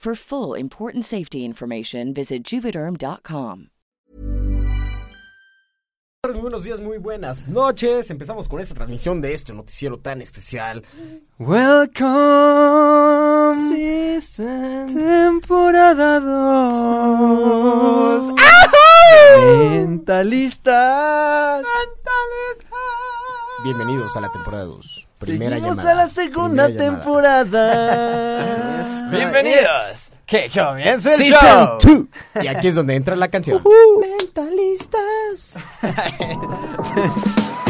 For full important safety information, visit juvederm.com. Muy buenos días, muy buenas noches. Empezamos con esta transmisión de este noticiero tan especial. Welcome Season Temporada 2 Mentalistas Bienvenidos a la temporada 2. Primera Seguimos llamada. a la segunda temporada Bienvenidos. Que comience el Season show 2. Y aquí es donde entra la canción. Mentalistas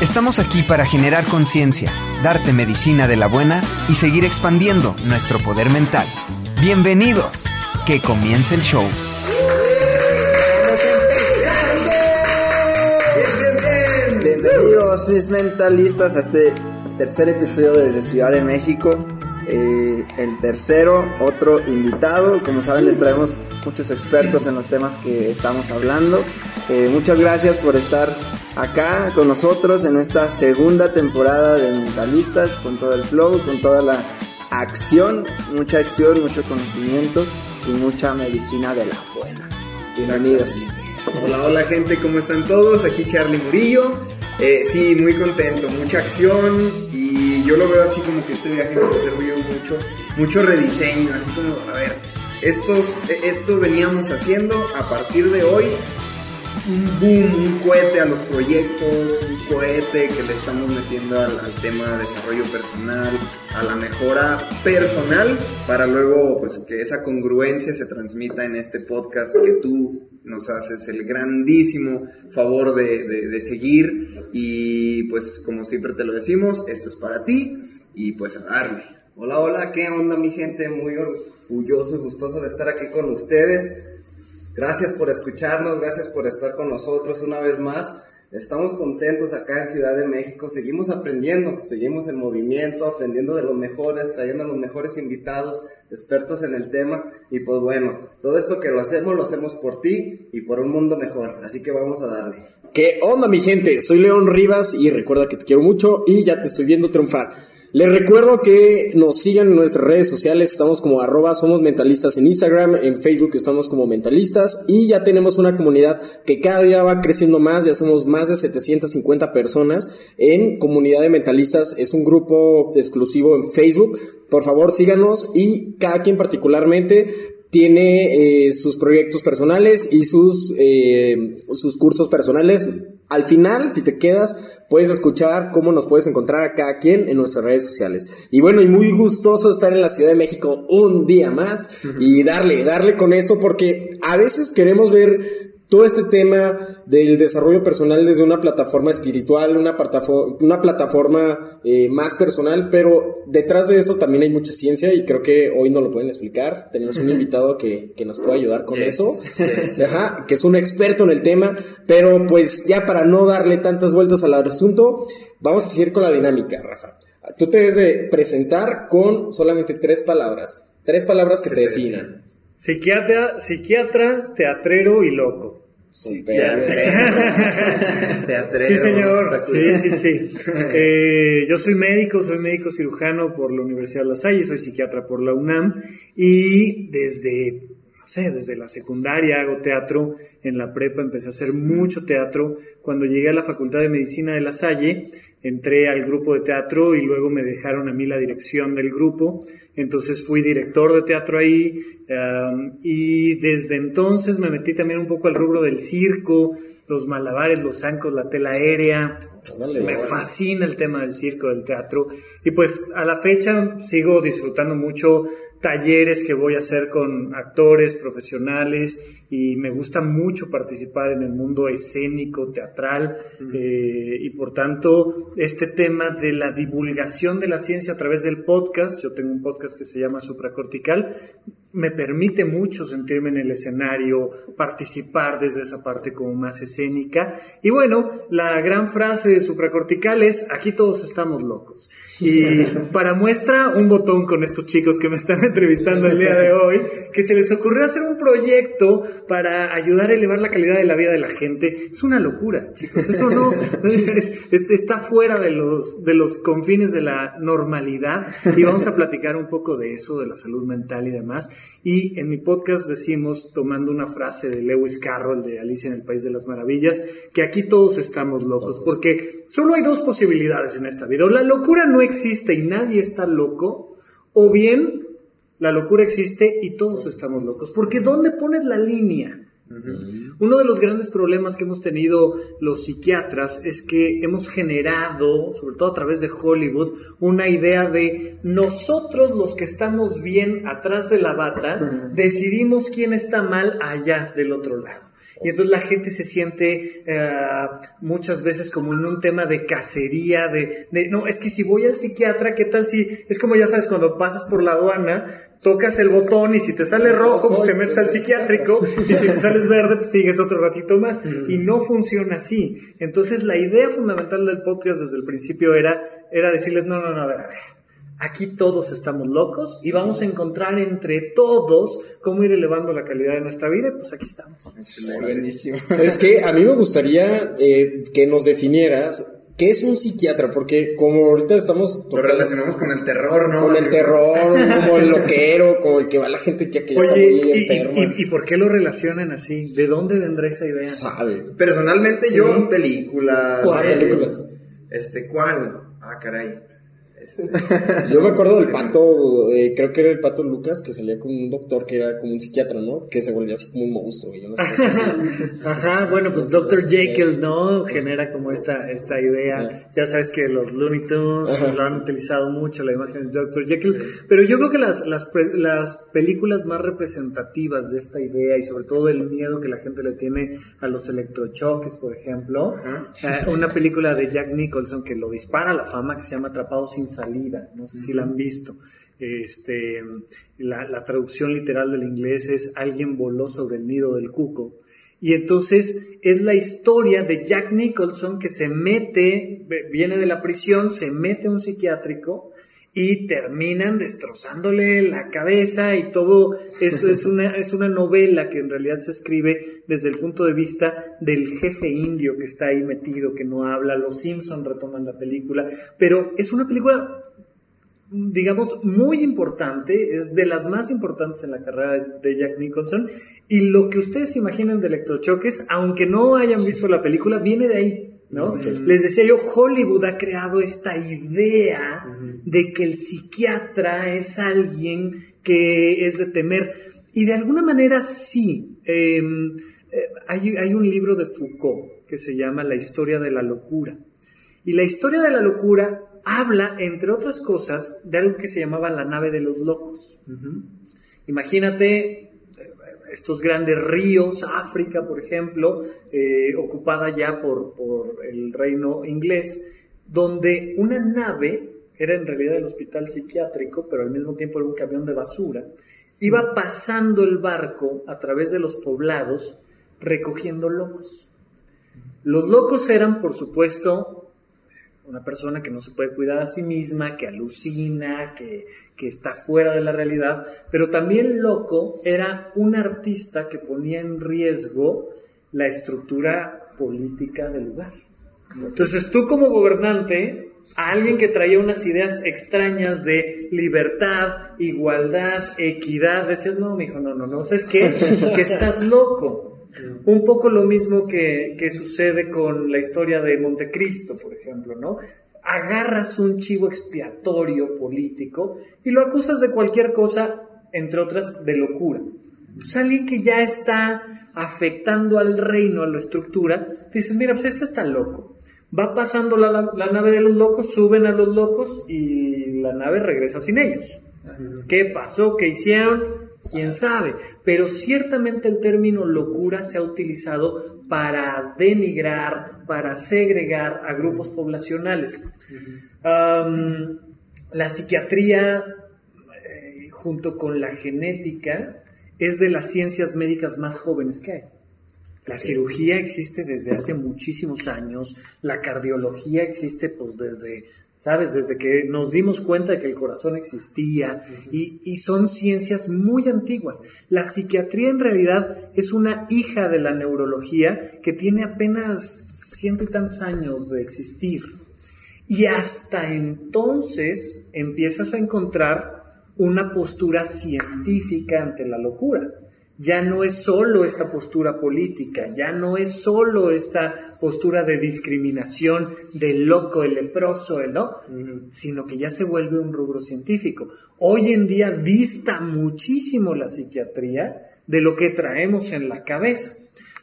Estamos aquí para generar conciencia, darte medicina de la buena y seguir expandiendo nuestro poder mental. Bienvenidos. Que comience el show. Bienvenidos mis mentalistas a este tercer episodio desde Ciudad de México. Eh, el tercero, otro invitado. Como saben, les traemos muchos expertos en los temas que estamos hablando. Eh, muchas gracias por estar acá con nosotros en esta segunda temporada de Mentalistas, con todo el flow, con toda la acción, mucha acción, mucho conocimiento y mucha medicina de la buena. Bienvenidos. Hola, hola gente, ¿cómo están todos? Aquí Charlie Murillo. Eh, sí, muy contento, mucha acción y yo lo veo así como que este viaje nos ha servido mucho, mucho rediseño, así como, a ver, estos, eh, esto veníamos haciendo a partir de hoy, un boom, un cohete a los proyectos, un cohete que le estamos metiendo al, tema de desarrollo personal, a la mejora personal, para luego pues que esa congruencia se transmita en este podcast que tú nos haces el grandísimo favor de, de- de seguir y pues como siempre te lo decimos, esto es para ti y pues a darle. Hola, hola, ¿qué onda mi gente? Muy orgulloso y gustoso de estar aquí con ustedes. Gracias por escucharnos, gracias por estar con nosotros una vez más. Estamos contentos acá en Ciudad de México, seguimos aprendiendo, seguimos en movimiento, aprendiendo de los mejores, trayendo a los mejores invitados, expertos en el tema. Y pues bueno, todo esto que lo hacemos, lo hacemos por ti y por un mundo mejor. Así que vamos a darle. ¿Qué onda, mi gente? Soy León Rivas y recuerda que te quiero mucho y ya te estoy viendo triunfar. Les recuerdo que nos sigan en nuestras redes sociales, estamos como arroba somos mentalistas en Instagram, en Facebook estamos como mentalistas y ya tenemos una comunidad que cada día va creciendo más, ya somos más de 750 personas en comunidad de mentalistas, es un grupo exclusivo en Facebook, por favor síganos y cada quien particularmente tiene eh, sus proyectos personales y sus, eh, sus cursos personales. Al final, si te quedas, puedes escuchar cómo nos puedes encontrar a cada quien en nuestras redes sociales. Y bueno, y muy gustoso estar en la Ciudad de México un día más y darle, darle con esto porque a veces queremos ver todo este tema del desarrollo personal desde una plataforma espiritual, una, plataforma, una plataforma eh, más personal, pero detrás de eso también hay mucha ciencia y creo que hoy no lo pueden explicar. Tenemos un invitado que, que nos puede ayudar con eso, Ajá, que es un experto en el tema, pero pues ya para no darle tantas vueltas al asunto, vamos a seguir con la dinámica, Rafa. Tú te debes de presentar con solamente tres palabras, tres palabras que te definan. Psiquiatra, psiquiatra, teatrero y loco. Super. Teatrero. Sí, señor. Sí, sí, sí. Eh, yo soy médico, soy médico cirujano por la Universidad de La Salle, soy psiquiatra por la UNAM y desde, no sé, desde la secundaria hago teatro. En la prepa empecé a hacer mucho teatro. Cuando llegué a la Facultad de Medicina de La Salle, entré al grupo de teatro y luego me dejaron a mí la dirección del grupo. Entonces fui director de teatro ahí um, y desde entonces me metí también un poco al rubro del circo, los malabares, los zancos, la tela aérea. Me fascina el tema del circo, del teatro. Y pues a la fecha sigo disfrutando mucho talleres que voy a hacer con actores profesionales y me gusta mucho participar en el mundo escénico, teatral eh, y por tanto este tema de la divulgación de la ciencia a través del podcast, yo tengo un podcast que se llama Supracortical, me permite mucho sentirme en el escenario, participar desde esa parte como más escénica. Y bueno, la gran frase de supracortical es, aquí todos estamos locos. Y para muestra, un botón con estos chicos que me están entrevistando el día de hoy, que se les ocurrió hacer un proyecto para ayudar a elevar la calidad de la vida de la gente. Es una locura, chicos. Eso no, es- es- está fuera de los, de los confines de la normalidad. Y vamos a platicar un poco de eso, de la salud mental y demás. Y en mi podcast decimos, tomando una frase de Lewis Carroll de Alicia en el País de las Maravillas, que aquí todos estamos locos, porque solo hay dos posibilidades en esta vida. O la locura no existe y nadie está loco, o bien la locura existe y todos estamos locos. Porque ¿dónde pones la línea? Uno de los grandes problemas que hemos tenido los psiquiatras es que hemos generado, sobre todo a través de Hollywood, una idea de nosotros los que estamos bien atrás de la bata, decidimos quién está mal allá del otro lado. Y entonces la gente se siente eh, muchas veces como en un tema de cacería, de, no, es que si voy al psiquiatra, ¿qué tal si, es como ya sabes, cuando pasas por la aduana, tocas el botón y si te sale rojo, pues te metes al psiquiátrico y si te sales verde, pues sigues otro ratito más. Y no funciona así. Entonces la idea fundamental del podcast desde el principio era, era decirles, no, no, no, a ver, a ver. Aquí todos estamos locos y vamos a encontrar entre todos cómo ir elevando la calidad de nuestra vida. y Pues aquí estamos. Buenísimo. ¿Sabes qué? A mí me gustaría eh, que nos definieras qué es un psiquiatra, porque como ahorita estamos Lo relacionamos con el terror, ¿no? con el terror, como el loquero, como el que va la gente que, que ya está Oye, muy ¿y, enferma. y- y por qué lo relacionan así? ¿De dónde vendrá esa idea? sabe. Personalmente yo, películas. ¿Cuál películas? Este, ¿cuál? Ah, caray. Este, Yo me acuerdo del pato, eh, creo que era el pato Lucas, que salía con un doctor que era como un psiquiatra, ¿no? Que se volvía así como un monstruo. yo no sé. Ajá, bueno, pues Dr. Jekyll, ¿no? Genera como esta, esta idea. Ya sabes que los Looney Tunes lo han utilizado mucho, la imagen de Dr. Jekyll. Pero yo creo que las, las, pre- las películas más representativas de esta idea y sobre todo el miedo que la gente le tiene a los electrochoques, por ejemplo. eh, una película de Jack Nicholson que lo dispara a la fama que se llama Atrapado sin salida. No sé si la han visto. Este, la, la traducción literal del inglés es Alguien voló sobre el nido del cuco. Y entonces es la historia de Jack Nicholson que se mete, viene de la prisión, se mete a un psiquiátrico y terminan destrozándole la cabeza y todo eso es una, es una novela que en realidad se escribe desde el punto de vista del jefe indio que está ahí metido, que no habla. Los Simpson retoman la película, pero es una película digamos, muy importante, es de las más importantes en la carrera de, Jack Nicholson. Y lo que ustedes se imaginen de electrochoques, aunque no hayan visto la película, viene de ahí. ¿No? Les decía yo, Hollywood ha creado esta idea de que el psiquiatra es alguien que es de temer. Y de alguna manera sí. Eh, eh, hay, hay un libro de Foucault que se llama La historia de la locura. Y la historia de la locura habla, entre otras cosas, de algo que se llamaba la nave de los locos. Imagínate, estos grandes ríos, África, por ejemplo, eh, ocupada ya por, por el reino inglés, donde una nave era en realidad el hospital psiquiátrico, pero al mismo tiempo era un camión de basura, iba pasando el barco a través de los poblados recogiendo locos. Los locos eran, por supuesto, una persona que no se puede cuidar a sí misma, que alucina, que, que está fuera de la realidad, pero también loco era un artista que ponía en riesgo la estructura política del lugar. Entonces tú como gobernante, a alguien que traía unas ideas extrañas de libertad, igualdad, equidad, decías, no, mijo, no, no, no, ¿sabes qué? Que estás loco. Un poco lo mismo que, que sucede con la historia de Montecristo, por ejemplo, ¿no? Agarras un chivo expiatorio político y lo acusas de cualquier cosa, entre otras, de locura. Pues alguien que ya está afectando al reino, a la estructura, dices, mira, pues este está loco. Va pasando la, la- la nave de los locos, suben a los locos y la nave regresa sin ellos. ¿Qué pasó? ¿Qué hicieron? ¿Quién sabe? Pero ciertamente el término locura se ha utilizado para denigrar, para segregar a grupos poblacionales. La psiquiatría, eh, junto con la genética, es de las ciencias médicas más jóvenes que hay. La cirugía existe desde hace muchísimos años, la cardiología existe pues desde, ¿sabes? Desde que nos dimos cuenta de que el corazón existía y, y son ciencias muy antiguas. La psiquiatría en realidad es una hija de la neurología que tiene apenas ciento y tantos años de existir. Y hasta entonces empiezas a encontrar una postura científica ante la locura. Ya no es solo esta postura política, ya no es solo esta postura de discriminación del loco, el leproso, el no, sino que ya se vuelve un rubro científico. Hoy en día dista muchísimo la psiquiatría de lo que traemos en la cabeza.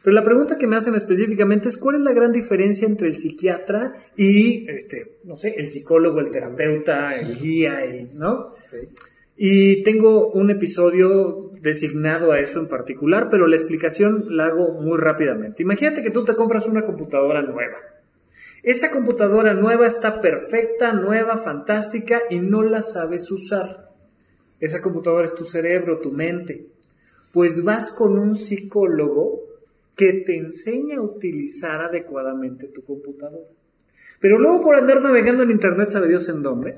Pero la pregunta que me hacen específicamente es cuál es la gran diferencia entre el psiquiatra y, este, no sé, el psicólogo, el terapeuta, el guía, el, ¿no? Y tengo un episodio designado a eso en particular, pero la explicación la hago muy rápidamente. Imagínate que tú te compras una computadora nueva. Esa computadora nueva está perfecta, nueva, fantástica y no la sabes usar. Esa computadora es tu cerebro, tu mente. Pues vas con un psicólogo que te enseña a utilizar adecuadamente tu computadora. Pero luego por andar navegando en internet, sabe Dios en dónde,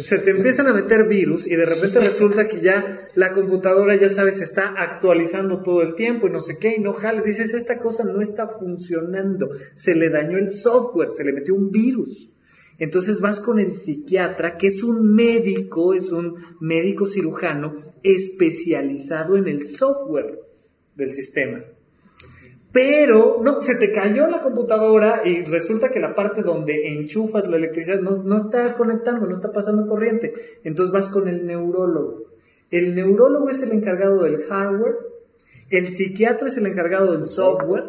se te empiezan a meter virus y de repente resulta que ya la computadora, ya sabes, se está actualizando todo el tiempo y no sé qué, y no jale. Dices, esta cosa no está funcionando. Se le dañó el software, se le metió un virus. Entonces vas con el psiquiatra, que es un médico, es un médico cirujano especializado en el software del sistema. Pero, no, se te cayó la computadora y resulta que la parte donde enchufas la electricidad no, no está conectando, no está pasando corriente. Entonces vas con el neurólogo. El neurólogo es el encargado del hardware, el psiquiatra es el encargado del software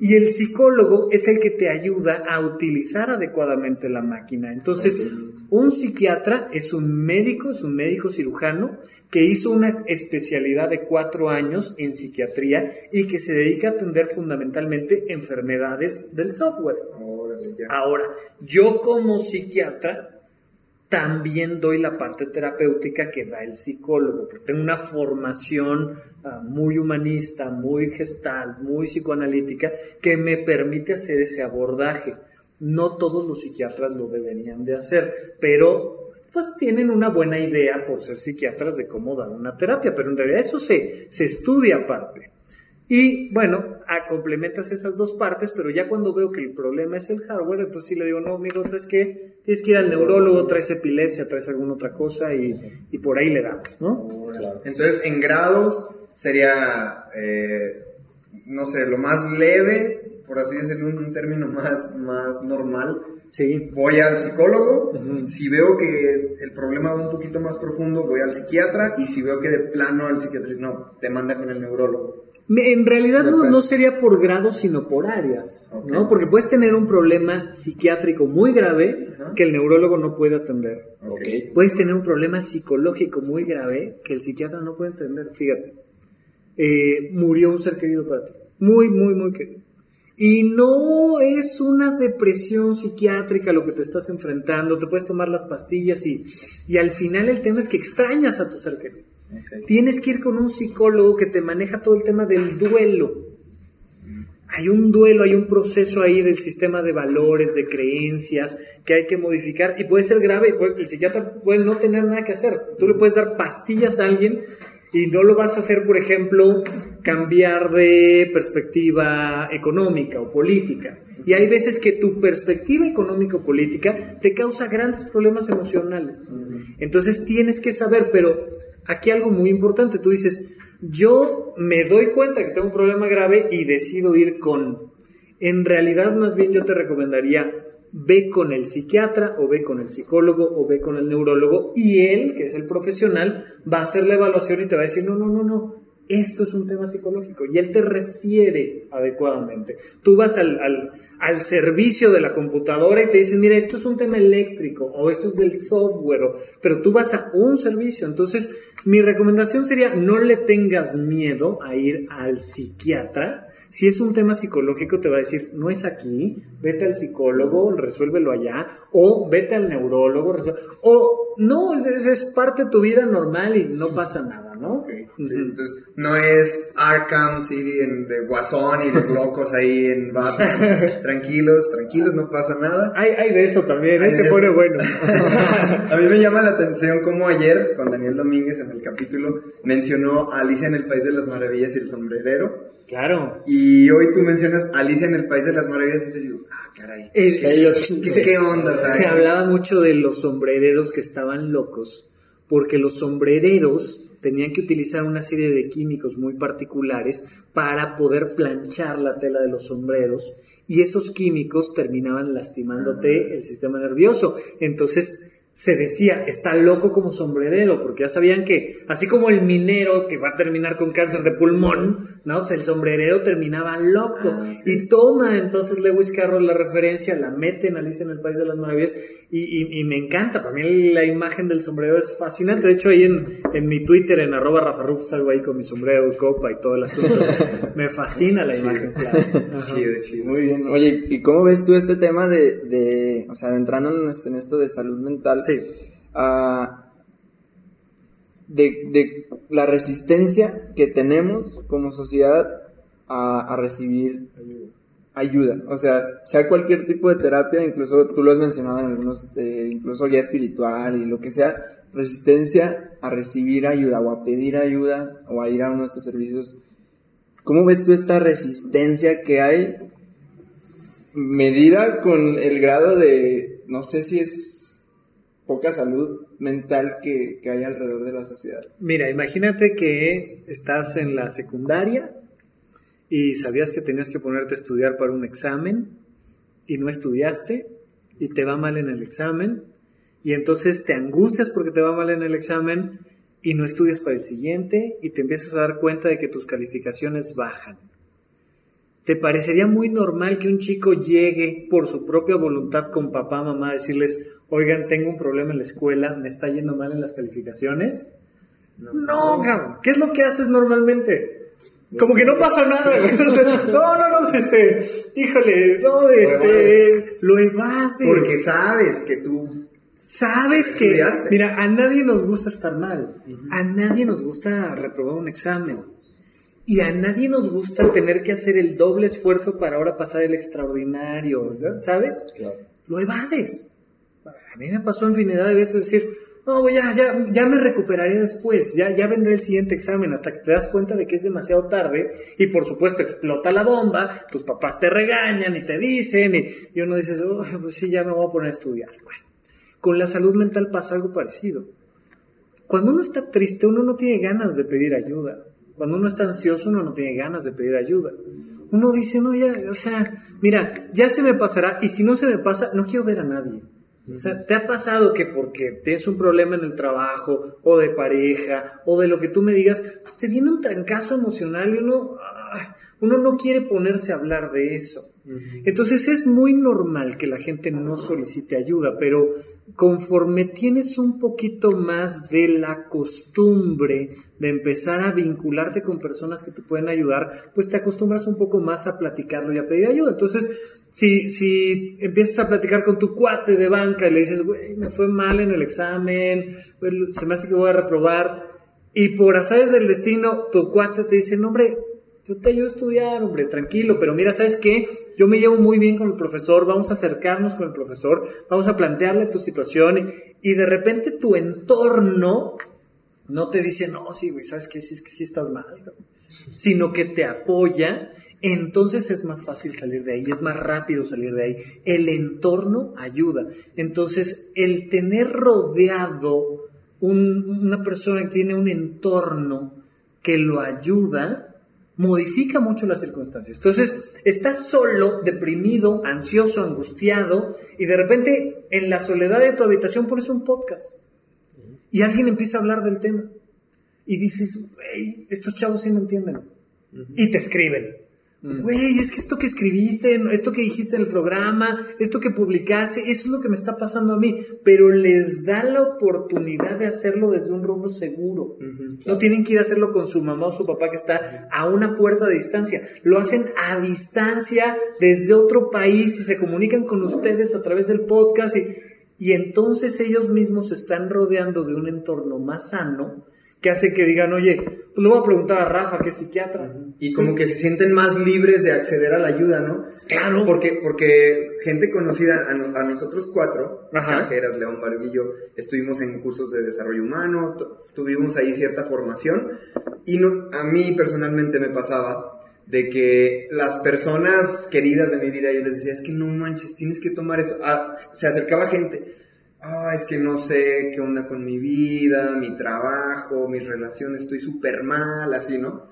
y el psicólogo es el que te ayuda a utilizar adecuadamente la máquina. Entonces, un psiquiatra es un médico, es un médico cirujano que hizo una especialidad de cuatro años en psiquiatría y que se dedica a atender fundamentalmente enfermedades del software. Ahora, yo como psiquiatra también doy la parte terapéutica que da el psicólogo, porque tengo una formación uh, muy humanista, muy gestal, muy psicoanalítica, que me permite hacer ese abordaje. No todos los psiquiatras lo deberían de hacer, pero pues tienen una buena idea por ser psiquiatras de cómo dar una terapia, pero en realidad eso se, se estudia aparte. Y bueno, a, complementas esas dos partes, pero ya cuando veo que el problema es el hardware, entonces sí le digo, no, amigo, ¿sabes qué? Tienes que ir al neurólogo, traes epilepsia, traes alguna otra cosa y, y por ahí le damos, ¿no? Entonces, en grados sería, eh, no sé, lo más leve, por así decirlo, un término más, más normal. Sí. Voy al psicólogo, si veo que el problema va un poquito más profundo, voy al psiquiatra, y si veo que de plano el psiquiatra, no, te manda con el neurólogo. En realidad no, no, sería por grados, sino por áreas, okay. ¿no? Porque puedes tener un problema psiquiátrico muy grave uh -huh. que el neurólogo no puede atender. Okay. Puedes tener un problema psicológico muy grave que el psiquiatra no puede atender. Fíjate. Eh, murió un ser querido para ti. Muy, muy, muy querido. Y no es una depresión psiquiátrica lo que te estás enfrentando, te puedes tomar las pastillas y, y al final el tema es que extrañas a tu ser querido. Tienes que ir con un psicólogo que te maneja todo el tema del duelo. Hay un duelo, hay un proceso ahí del sistema de valores, de creencias que hay que modificar y puede ser grave, puede- el psiquiatra puede no tener nada que hacer. Tú le puedes dar pastillas a alguien y no lo vas a hacer, por ejemplo, cambiar de perspectiva económica o política. Y hay veces que tu perspectiva económica o política te causa grandes problemas emocionales. Entonces tienes que saber, pero aquí algo muy importante, tú dices, yo me doy cuenta que tengo un problema grave y decido ir con... En realidad, más bien yo te recomendaría, ve con el psiquiatra o ve con el psicólogo o ve con el neurólogo y él, que es el profesional, va a hacer la evaluación y te va a decir, no, no, no, no, esto es un tema psicológico y él te refiere adecuadamente. Tú vas al, al, servicio de la computadora y te dicen, mira, esto es un tema eléctrico o esto es del software, pero tú vas a un servicio. Entonces, mi recomendación sería, no le tengas miedo a ir al psiquiatra. Si es un tema psicológico, te va a decir, no es aquí, vete al psicólogo, resuélvelo allá, o vete al neurólogo, resuel- o no, es parte de tu vida normal y no pasa nada, ¿no? Sí, entonces no es Arkham City en, de Guasón y los locos ahí en Batman. tranquilos, tranquilos, no pasa nada. Hay, hay de eso también, ese pone bueno. A mí me llama la atención como ayer, con Daniel Domínguez en el capítulo, mencionó a Alicia en el País de las Maravillas y el sombrerero. Claro. Y hoy tú mencionas Alicia en el País de las Maravillas, entonces digo, ah, caray. Eh, ¿Qué, se- qué onda? Se hablaba mucho de los sombrereros que estaban locos, porque los sombrereros tenían que utilizar una serie de químicos muy particulares para poder planchar la tela de los sombreros y esos químicos terminaban lastimándote el sistema nervioso. Entonces se decía, está loco como sombrerero, porque ya sabían que, así como el minero que va a terminar con cáncer de pulmón, ¿no? Pues el sombrerero terminaba loco. Y toma entonces Lewis Carroll la referencia, la mete en Alicia en el País de las Maravillas, y, y- y me encanta. Para mí la imagen del sombrero es fascinante. De hecho, ahí en, en mi Twitter, en arroba Rafa Ruf, salgo ahí con mi sombrero, copa y todo el asunto. me fascina la imagen, claro. Chido, chido. Muy bien. Oye, ¿y cómo ves tú este tema de, de o sea, adentrándonos en esto de salud mental? Sí. Ah, de, de la resistencia que tenemos como sociedad a, a recibir ayuda. O sea, sea cualquier tipo de terapia, incluso tú lo has mencionado en algunos, eh, incluso ya espiritual y lo que sea, resistencia a recibir ayuda o a pedir ayuda o a ir a uno de estos servicios. ¿Cómo ves tú esta resistencia que hay medida con el grado de, no sé si es poca salud mental que, que hay alrededor de la sociedad? Mira, imagínate que estás en la secundaria y sabías que tenías que ponerte a estudiar para un examen y no estudiaste y te va mal en el examen y entonces te angustias porque te va mal en el examen y no estudias para el siguiente y te empiezas a dar cuenta de que tus calificaciones bajan. ¿Te parecería muy normal que un chico llegue por su propia voluntad con papá, mamá, a decirles, oigan, tengo un problema en la escuela, me está yendo mal en las calificaciones? No, cabrón. ¿Qué es lo que haces normalmente? Como que no pasa nada. no, no, no, este, híjole, no, este, lo evades. Porque sabes que tú Sabes que, Estudiaste. mira, a nadie nos gusta estar mal, a nadie nos gusta reprobar un examen y a nadie nos gusta tener que hacer el doble esfuerzo para ahora pasar el extraordinario, ¿verdad? ¿sabes? Lo evades. A mí me pasó infinidad de veces decir, no, güey, ya, ya, ya me recuperaré después, ya, ya vendré el siguiente examen, hasta que te das cuenta de que es demasiado tarde y por supuesto explota la bomba, tus papás te regañan y te dicen y, y uno dice, "Oh, pues sí, ya me voy a poner a estudiar. Bueno, con la salud mental pasa algo parecido. Cuando uno está triste, uno no tiene ganas de pedir ayuda. Cuando uno está ansioso, uno no tiene ganas de pedir ayuda. Uno dice, no, ya, o sea, mira, ya se me pasará y si no se me pasa, no quiero ver a nadie. O sea, ¿te ha pasado que porque tienes un problema en el trabajo o de pareja o de lo que tú me digas, pues te viene un trancazo emocional y uno, ah, uno no quiere ponerse a hablar de eso? Entonces es muy normal que la gente no solicite ayuda, pero conforme tienes un poquito más de la costumbre de empezar a vincularte con personas que te pueden ayudar, pues te acostumbras un poco más a platicarlo y a pedir ayuda. Entonces, si, si empiezas a platicar con tu cuate de banca y le dices, güey, me fue mal en el examen, se me hace que voy a reprobar, y por azares del destino, tu cuate te dice, no, hombre, yo te ayudo a estudiar, hombre, tranquilo, pero mira, ¿sabes qué? Yo me llevo muy bien con el profesor, vamos a acercarnos con el profesor, vamos a plantearle tu situación y, de repente tu entorno no te dice, no, sí, güey, ¿sabes qué? Sí, es que sí estás mal, sino que te apoya, entonces es más fácil salir de ahí, es más rápido salir de ahí. El entorno ayuda. Entonces, el tener rodeado una persona que tiene un entorno que lo ayuda, modifica mucho las circunstancias. Entonces, estás solo, deprimido, ansioso, angustiado, y de repente en la soledad de tu habitación pones un podcast. Y alguien empieza a hablar del tema. Y dices, estos chavos sí me entienden. Y te escriben. Güey, es que esto que escribiste, esto que dijiste en el programa, esto que publicaste, eso es lo que me está pasando a mí. Pero les da la oportunidad de hacerlo desde un rumbo seguro. No tienen que ir a hacerlo con su mamá o su papá que está a una puerta de distancia. Lo hacen a distancia desde otro país y se comunican con ustedes a través del podcast y, y entonces ellos mismos se están rodeando de un entorno más sano que hace que digan, oye, pues le voy a preguntar a Rafa, que es psiquiatra. Y como que se sienten más libres de acceder a la ayuda, ¿no? Claro. Porque, porque gente conocida, a, nosotros cuatro, Cajeras, León, yo, estuvimos en cursos de desarrollo humano, tuvimos ahí cierta formación, y no, a mí personalmente me pasaba de que las personas queridas de mi vida, yo les decía, es que no manches, tienes que tomar esto. Ah, se acercaba gente, ah, es que no sé qué onda con mi vida, mi trabajo, mis relaciones, estoy súper mal, así, ¿no?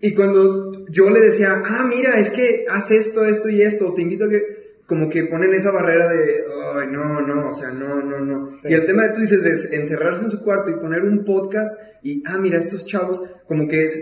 Y cuando yo le decía, ah, mira, es que haz esto, esto y esto, te invito a que, como que ponen esa barrera de, ay, no, no, o sea, no, no, no. Y el tema de tú dices es encerrarse en su cuarto y poner un podcast y, ah, mira, estos chavos, como que es,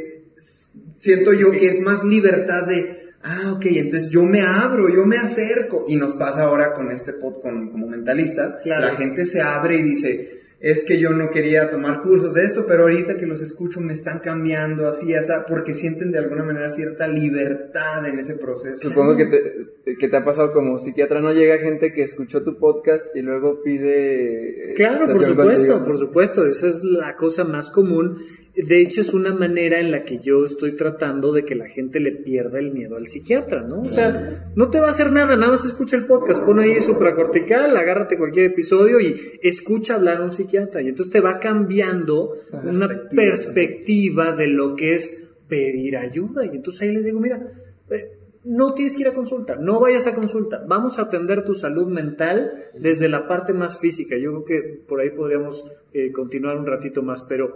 siento yo que es más libertad de, ah, ok, entonces yo me abro, yo me acerco. Y nos pasa ahora con este pod, con, como mentalistas, la gente se abre y dice, es que yo no quería tomar cursos de esto, pero ahorita que los escucho me están cambiando así, así, porque sienten de alguna manera cierta libertad en ese proceso. Supongo que te, que te ha pasado como psiquiatra, no llega gente que escuchó tu podcast y luego pide... Eh, claro, por supuesto, por supuesto, esa es la cosa más común de hecho, es una manera en la que yo estoy tratando de que la gente le pierda el miedo al psiquiatra, ¿no? O sea, no te va a hacer nada, nada más escucha el podcast, pon ahí supracortical, agárrate cualquier episodio y escucha hablar a un psiquiatra. Y entonces te va cambiando una perspectiva de lo que es pedir ayuda. Y entonces ahí les digo, mira, eh, no tienes que ir a consulta, no vayas a consulta, vamos a atender tu salud mental desde la parte más física. Yo creo que por ahí podríamos eh, continuar un ratito más, pero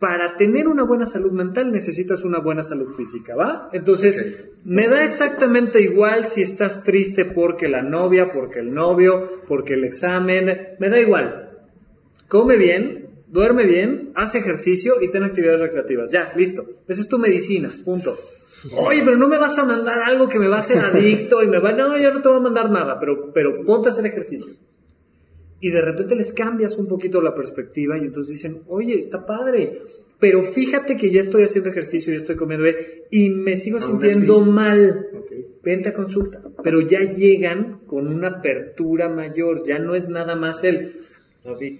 para tener una buena salud mental necesitas una buena salud física, ¿va? Entonces, me da exactamente igual si estás triste porque la novia, porque el novio, porque el examen, me da igual. Come bien, duerme bien, haz ejercicio y ten actividades recreativas. Ya, listo. Esa es tu medicina, punto. Oye, pero no me vas a mandar algo que me va a hacer adicto y me va... No, yo no te voy a mandar nada, pero, pero ponte a hacer ejercicio y de repente les cambias un poquito la perspectiva y entonces dicen, oye, está padre, pero fíjate que ya estoy haciendo ejercicio y estoy comiendo bien y me sigo sintiendo mal. Vente a consulta. Pero ya llegan con una apertura mayor, ya no es nada más el,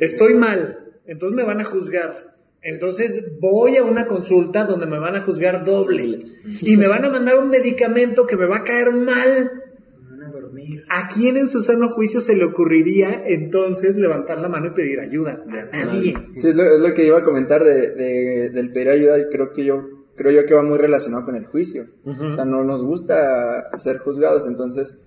estoy mal, entonces me van a juzgar. Entonces voy a una consulta donde me van a juzgar doble y me van a mandar un medicamento que me va a caer mal ¿A quién en su sano juicio se le ocurriría entonces levantar la mano y pedir ayuda? A nadie. Sí, es lo, que iba a comentar de, del pedir ayuda. Creo que yo creo yo que va muy relacionado con el juicio. O sea, no nos gusta ser juzgados, entonces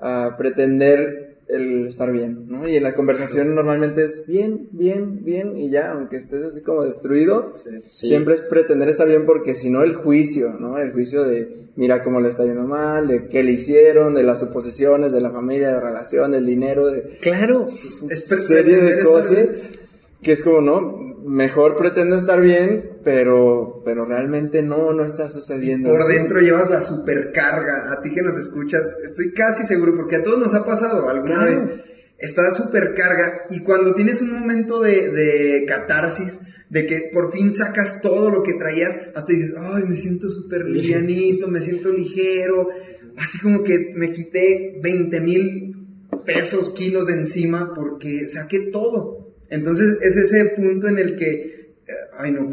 a pretender el estar bien, ¿no? Y en la conversación normalmente es bien, bien, bien y ya, aunque estés así como destruido, siempre es pretender estar bien porque si no el juicio, ¿no? El juicio de mira cómo le está yendo mal, de qué le hicieron, de las suposiciones, de la familia, de la relación, del dinero, de... Claro, es serie de cosas que es como, ¿no? Mejor pretendo estar bien, pero, pero realmente no, no está sucediendo. Por dentro llevas la supercarga. A ti que nos escuchas, estoy casi seguro, porque a todos nos ha pasado alguna Claro. vez. Está supercarga y cuando tienes un momento de, de catarsis, de que por fin sacas todo lo que traías, hasta dices, ay, me siento súper livianito, me siento ligero. Así como que me quité 20 mil pesos, kilos de encima porque saqué todo. Entonces es ese punto en el que, eh, ay no,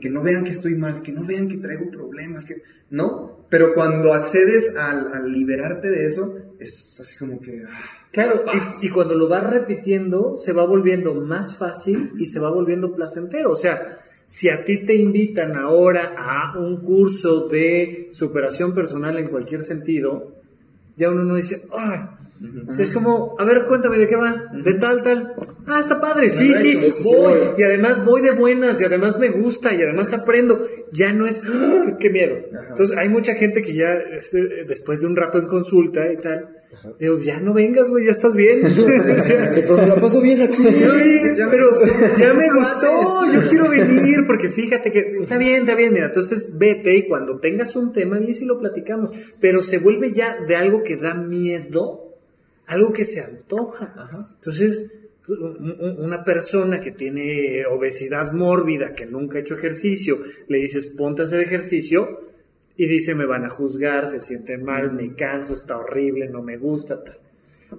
que no vean que estoy mal, que no vean que traigo problemas, que no. Pero cuando accedes al, liberarte de eso, es así como que... ah, Claro, y, y cuando lo vas repitiendo, se va volviendo más fácil y se va volviendo placentero. O sea, si a ti te invitan ahora a un curso de superación personal en cualquier sentido, ya uno no dice, ay, es como, a ver, cuéntame de qué va, de tal, tal. Ah, está padre, sí, sí, voy. Y además voy de buenas, y además me gusta, y además aprendo. Ya no es, ¡ah! qué miedo. Entonces, hay mucha gente que ya, este, después de un rato en consulta y tal, digo, ya no vengas, güey, ya estás bien. Me la paso bien aquí. Oye, Ya me pero gustó. ya me gustó, yo quiero venir porque fíjate que está bien, está bien, mira, entonces vete y cuando tengas un tema, bien si lo platicamos, pero se vuelve ya de algo que da miedo, algo que se antoja. Entonces, un- un- una persona que tiene obesidad mórbida, que nunca ha hecho ejercicio, le dices ponte a hacer ejercicio y dice me van a juzgar, se siente mal, me canso, está horrible, no me gusta, tal.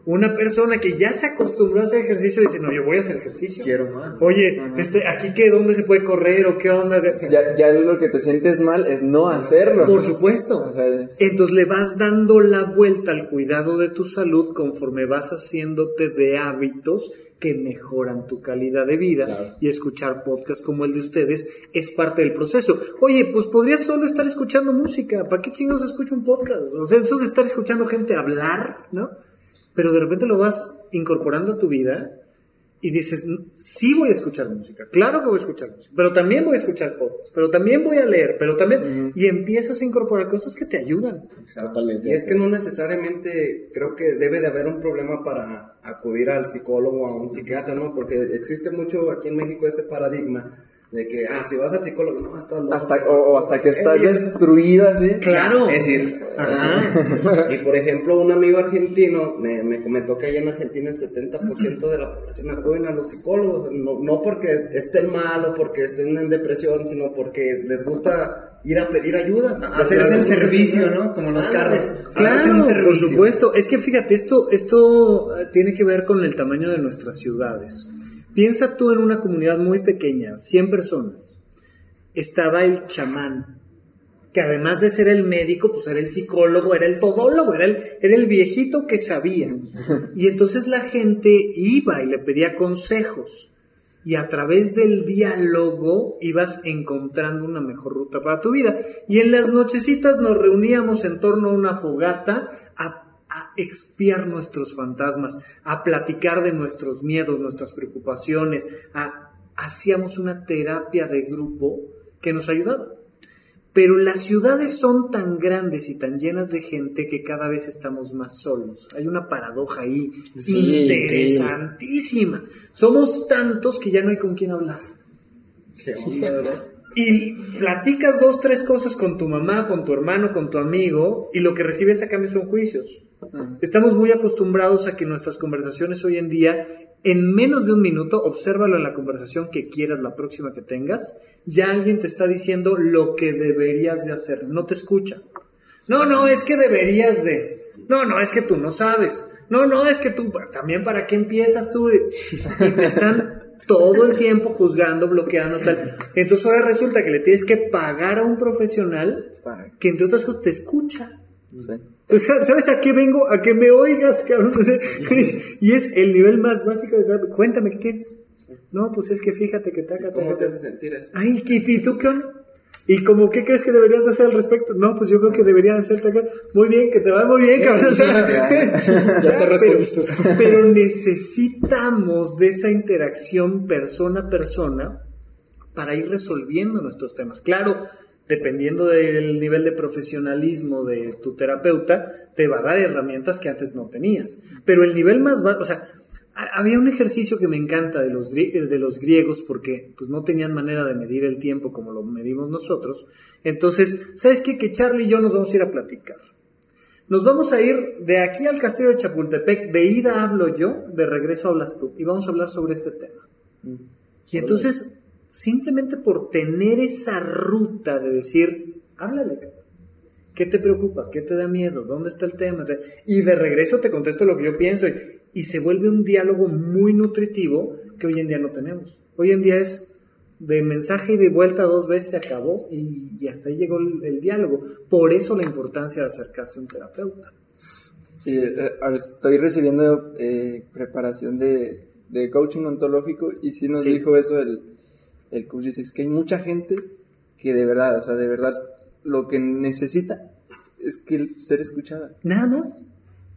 Una persona que ya se acostumbró a hacer ejercicio dice, no, yo voy a hacer ejercicio. Quiero más. Oye, este, aquí qué, ¿dónde se puede correr o qué onda? Ya, ya lo que te sientes mal es no hacerlo. Por supuesto. O sea, Entonces le vas dando la vuelta al cuidado de tu salud conforme vas haciéndote de hábitos que mejoran tu calidad de vida Claro. y escuchar podcasts como el de ustedes es parte del proceso. Oye, pues podrías solo estar escuchando música. ¿Para qué chingados escucho un podcast? O sea, eso de estar escuchando gente hablar, ¿no? Pero de repente lo vas incorporando a tu vida y dices, sí voy a escuchar música, claro que voy a escuchar música, pero también voy a escuchar podcasts, pero también voy a leer, pero también... Y empiezas a incorporar cosas que te ayudan. Totalmente. Y es que no necesariamente creo que debe de haber un problema para acudir al psicólogo o a un psiquiatra, ¿no? Porque existe mucho aquí en México ese paradigma de que, ah, si vas al psicólogo, no, estás loco. Hasta, o, o hasta que estás Oye, destruido así. Claro. Es decir, Ajá. y por ejemplo, un amigo argentino me, me comentó que allá en Argentina el 70% de la población acuden a los psicólogos, no, no porque estén mal o porque estén en depresión, sino porque les gusta ir a pedir ayuda. Hacerse el servicio, ¿no? Como los carros. Hacerse Claro, un por supuesto. Es que fíjate, esto, esto eh, tiene que ver con el tamaño de nuestras ciudades. Piensa tú en una comunidad muy pequeña, 100 personas. Estaba el chamán, que además de ser el médico, pues era el psicólogo, era el todólogo, era el, era el viejito que sabía. Y entonces la gente iba y le pedía consejos. Y a través del diálogo ibas encontrando una mejor ruta para tu vida. Y en las nochecitas nos reuníamos en torno a una fogata a, a expiar nuestros fantasmas, a platicar de nuestros miedos, nuestras preocupaciones, a, hacíamos una terapia de grupo que nos ayudaba. Pero las ciudades son tan grandes y tan llenas de gente que cada vez estamos más solos. Hay una paradoja ahí Sí, interesantísima. Somos tantos que ya no hay con quién hablar. Y platicas dos, tres cosas con tu mamá, con tu hermano, con tu amigo, y lo que recibes a cambio son juicios. Estamos muy acostumbrados a que nuestras conversaciones hoy en día, en menos de un minuto, obsérvalo en la conversación que quieras, la próxima que tengas, ya alguien te está diciendo lo que deberías de hacer, no te escucha. No, no, es que deberías de. No, no, es que tú no sabes. No, no, es que tú, también para qué empiezas tú. Y te están todo el tiempo juzgando, bloqueando, tal. Entonces ahora resulta que le tienes que pagar a un profesional que entre otras cosas te escucha. O sea, ¿sabes a qué vengo? A que me oigas, cabrón. O sea, y es el nivel más básico de. Cuéntame, ¿qué tienes? No, pues es que fíjate que taca, ¿Cómo taca, te taca. hace sentir eso? Ay, ¿y, tú qué onda? ¿Y como qué crees que deberías de hacer al respecto? No, pues yo creo que deberías de hacerte acá. Muy bien, que te va muy bien, cabrón. O sea, Ya te respondiste. Pero, pero necesitamos de esa interacción persona a persona para ir resolviendo nuestros temas. Claro, dependiendo del nivel de profesionalismo de tu terapeuta, te va a dar herramientas que antes no tenías. Pero el nivel más bajo, o sea, ha- había un ejercicio que me encanta de los, de los griegos porque pues, no tenían manera de medir el tiempo como lo medimos nosotros. Entonces, ¿sabes qué? Que Charlie y yo nos vamos a ir a platicar. Nos vamos a ir de aquí al castillo de Chapultepec, de ida hablo yo, de regreso hablas tú, y vamos a hablar sobre este tema. Y entonces, simplemente por tener esa ruta de decir, háblale. ¿qué te preocupa? ¿Qué te da miedo? ¿Dónde está el tema? Y de regreso te contesto lo que yo pienso y, y se vuelve un diálogo muy nutritivo que hoy en día no tenemos. Hoy en día es de mensaje y de vuelta dos veces se acabó y, y hasta ahí llegó el, el diálogo. Por eso la importancia de acercarse a un terapeuta. Sí, eh, estoy recibiendo eh, preparación de, de coaching ontológico y sí nos Sí. dijo eso el, el coach, dice, es que hay mucha gente que de verdad, o sea, de verdad, lo que necesita es que ser escuchada. Nada más.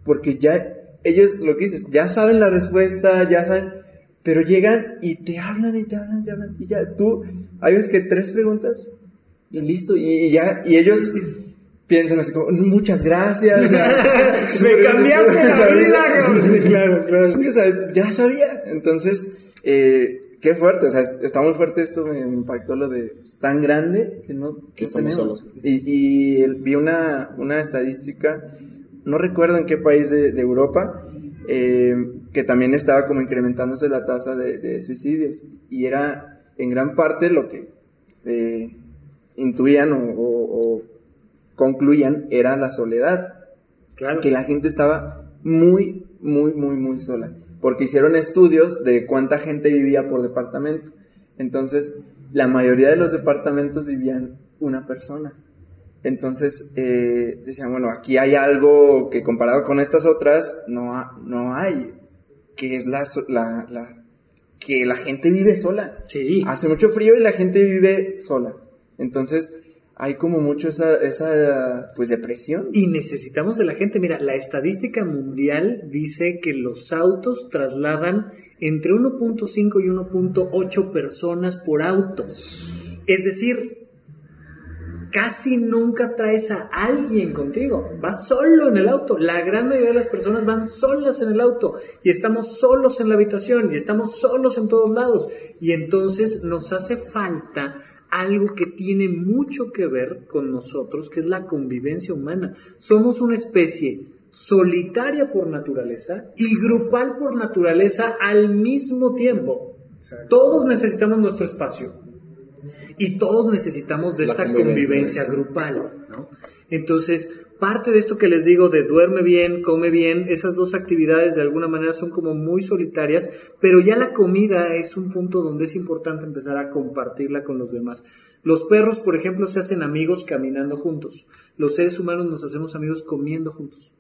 Porque ya, ellos, lo que dices, ya saben la respuesta, ya saben, pero llegan y te hablan y te hablan y te hablan. Y ya, tú, hay veces que tres preguntas y listo. Y, y ya, y ellos piensan así como, muchas gracias. Me cambiaste la vida, claro, claro. Sí, o sea, ya sabía. Entonces, eh, qué fuerte, o sea, es- está muy fuerte esto, me, me impactó lo de, es tan grande que no, Que estamos tenemos. solos. Y, vi una, una estadística, no recuerdo en qué país de, de Europa, eh, que también estaba como incrementándose la tasa de, de suicidios. Y era en gran parte lo que eh, intuían o, o- o concluían era la soledad Claro. que la gente estaba muy, muy, muy, muy sola. Porque hicieron estudios de cuánta gente vivía por departamento. Entonces, la mayoría de los departamentos vivían una persona. Entonces, eh, decían, bueno, aquí hay algo que comparado con estas otras, no, ha- no hay, que es la, la, la- que la gente vive sola. Sí. Hace mucho frío y la gente vive sola. Entonces, hay como mucho esa, esa pues, depresión. Y necesitamos de la gente. Mira, la estadística mundial dice que los autos trasladan entre 1.5 y 1.8 personas por auto. Es decir, casi nunca traes a alguien contigo. Vas solo en el auto. La gran mayoría de las personas van solas en el auto. Y estamos solos en la habitación. Y estamos solos en todos lados. Y entonces nos hace falta algo que tiene mucho que ver con nosotros, que es la convivencia humana. Somos una especie solitaria por naturaleza y grupal por naturaleza al mismo tiempo. Todos necesitamos nuestro espacio y todos necesitamos de La esta convivencia. convivencia grupal, ¿no? Entonces, parte de esto que les digo de duerme bien, come bien, esas dos actividades de alguna manera son como muy solitarias, pero ya la comida es un punto donde es importante empezar a compartirla con los demás. Los perros, por ejemplo, se hacen amigos caminando juntos. Los seres humanos nos hacemos amigos comiendo juntos.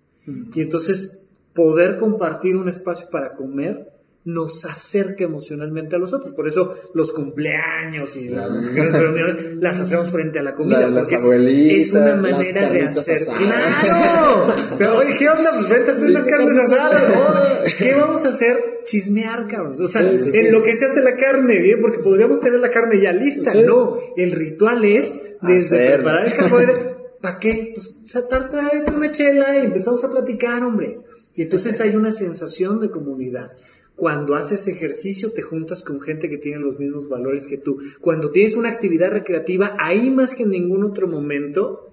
Y entonces, poder compartir un espacio para comer nos acerca emocionalmente a los otros. Por eso los cumpleaños y las grandes reuniones las hacemos frente a la comida. La- las porque es- abuelitas, es una las manera de hacer. asadas. ¡Claro! Pero oye, ¿qué onda? Pues vente a hacer unas carnes asadas. ¿Qué vamos a hacer? Chismear, cabrón. O sea, Sí, sí, sí. en lo que se hace la carne, bien, porque podríamos tener la carne ya lista. No, el ritual es desde Hacerla. preparar el. ¿Para qué? Pues satar, tráete una chela y empezamos a platicar, hombre. Y entonces hay una sensación de comunidad. Cuando haces ejercicio te juntas con gente que tiene los mismos valores que tú. Cuando tienes una actividad recreativa, ahí más que en ningún otro momento,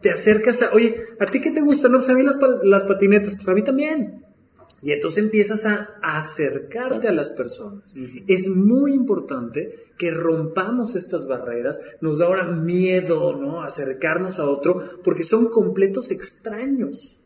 te acercas a, oye, ¿a ti qué te gusta? No, pues a mí las, las patinetas, pues a mí también. Y entonces empiezas a acercarte a las personas. Es muy importante que rompamos estas barreras. Nos da ahora miedo, ¿no? Acercarnos a otro porque son completos extraños.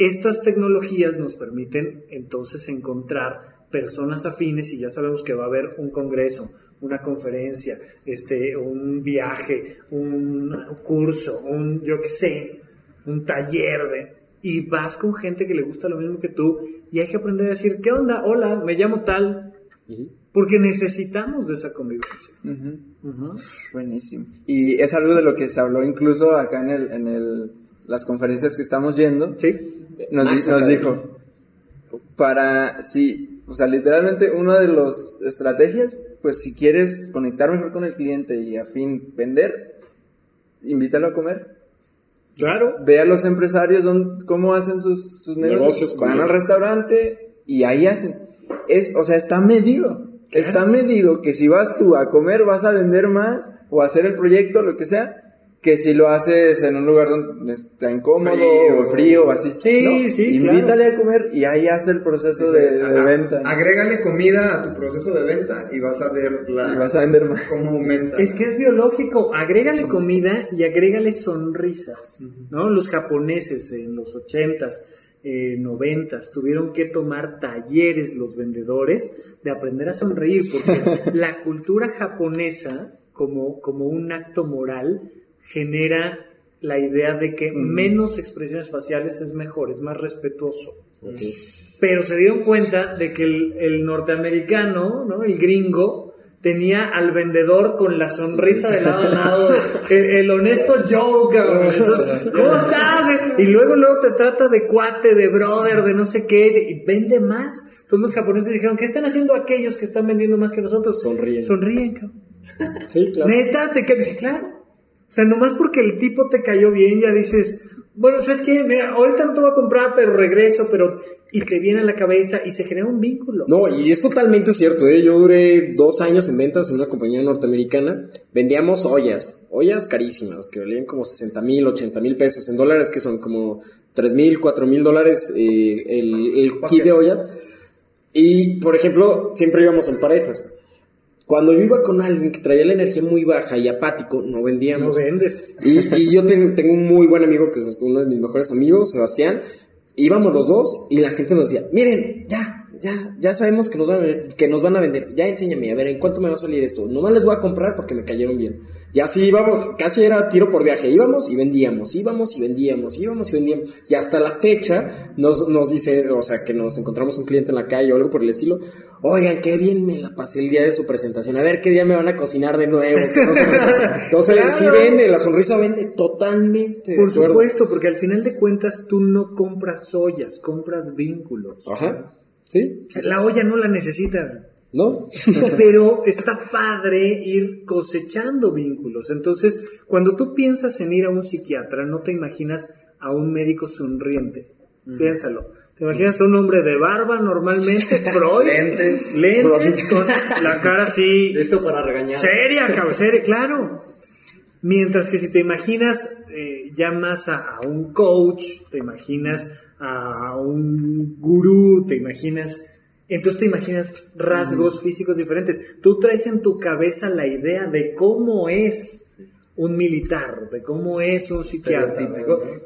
Estas tecnologías nos permiten entonces encontrar personas afines y ya sabemos que va a haber un congreso, una conferencia, este, un viaje, un curso, un yo qué sé, un taller de y vas con gente que le gusta lo mismo que tú y hay que aprender a decir, ¿qué onda? Hola, me llamo tal. Porque necesitamos de esa convivencia. Buenísimo. Y es algo de lo que se habló incluso acá en el, en el, las conferencias que estamos yendo. Sí. Nos, dijo, para, sí, o sea, literalmente una de las estrategias, pues si quieres conectar mejor con el cliente y a fin vender, invítalo a comer. Claro. Ve a los empresarios don- cómo hacen sus, sus negocios, van al restaurante y ahí hacen. es, o sea, está medido. Está medido que si vas tú a comer vas a vender más o a hacer el proyecto, lo que sea, que si lo haces en un lugar donde está incómodo Frío. o frío o así. Sí, ¿no? sí, Invítale a comer y ahí hace el proceso de, de A- venta. Agrégale comida a tu proceso de venta y vas a ver la, Y vas a vender más. cómo aumenta. Es que es biológico. Agrégale comida y agrégale sonrisas. ¿no? Los japoneses en los ochentas, eh, noventas tuvieron que tomar talleres los vendedores de aprender a sonreír porque la cultura japonesa como, como un acto moral genera la idea de que menos expresiones faciales es mejor, es más respetuoso. Pero se dieron cuenta de que el, el norteamericano, ¿no? El gringo, tenía al vendedor con la sonrisa de lado a lado, el, el honesto. Entonces, ¿cómo estás? Y luego, luego te trata de cuate, de brother, de no sé qué, de- y vende más. Entonces los japoneses dijeron, ¿qué están haciendo aquellos que están vendiendo más que nosotros? Sonríen. Sonríen, cabrón. Sí, claro. Neta, te quedas, claro. O sea, nomás porque el tipo te cayó bien, ya dices, bueno, ¿sabes qué? Mira, ahorita no te voy a comprar, pero regreso, pero. Y te viene a la cabeza y se genera un vínculo. No, y es totalmente cierto, ¿eh? Yo duré dos años en ventas en una compañía norteamericana. Vendíamos ollas, ollas carísimas, que valían como 60 mil, 80 mil pesos en dólares, que son como 3 mil, 4 mil dólares eh, el, el kit de ollas. Y, por ejemplo, siempre íbamos en parejas. Cuando yo iba con alguien que traía la energía muy baja y apático, no No vendíamos. vendes. Y, y yo ten- tengo un muy buen amigo que es uno de mis mejores amigos, Sebastián. Íbamos los dos y la gente nos decía, miren, ya, ya, ya sabemos que nos van a vender, que nos van a vender. Ya enséñame, a ver, ¿en cuánto me va a salir esto? Nomás les voy a comprar porque me cayeron bien. Y así íbamos, casi era tiro por viaje. Íbamos y vendíamos, íbamos y vendíamos, íbamos y vendíamos. Y hasta la fecha nos, nos dice, o sea, que nos encontramos un cliente en la calle o algo por el estilo. Oigan, qué bien me la pasé el día de su presentación. A ver qué día me van a cocinar de nuevo. que no sí Claro. vende, la sonrisa vende totalmente. Por supuesto, porque al final de cuentas tú no compras ollas, compras vínculos. Ajá. Sí. La olla no la necesitas. ¿No? Pero está padre ir cosechando vínculos. Entonces, cuando tú piensas en ir a un psiquiatra, no te imaginas a un médico sonriente. Piénsalo. Te imaginas a un hombre de barba normalmente, Freud, Lentes. lentes, con la cara así, Listo para regañar. seria, cabrón, seria, claro. Mientras que si te imaginas eh, a, a un coach, te imaginas a un gurú, te imaginas, entonces te imaginas rasgos físicos diferentes. Tú traes en tu cabeza la idea de cómo es un militar, de cómo es un psiquiatra.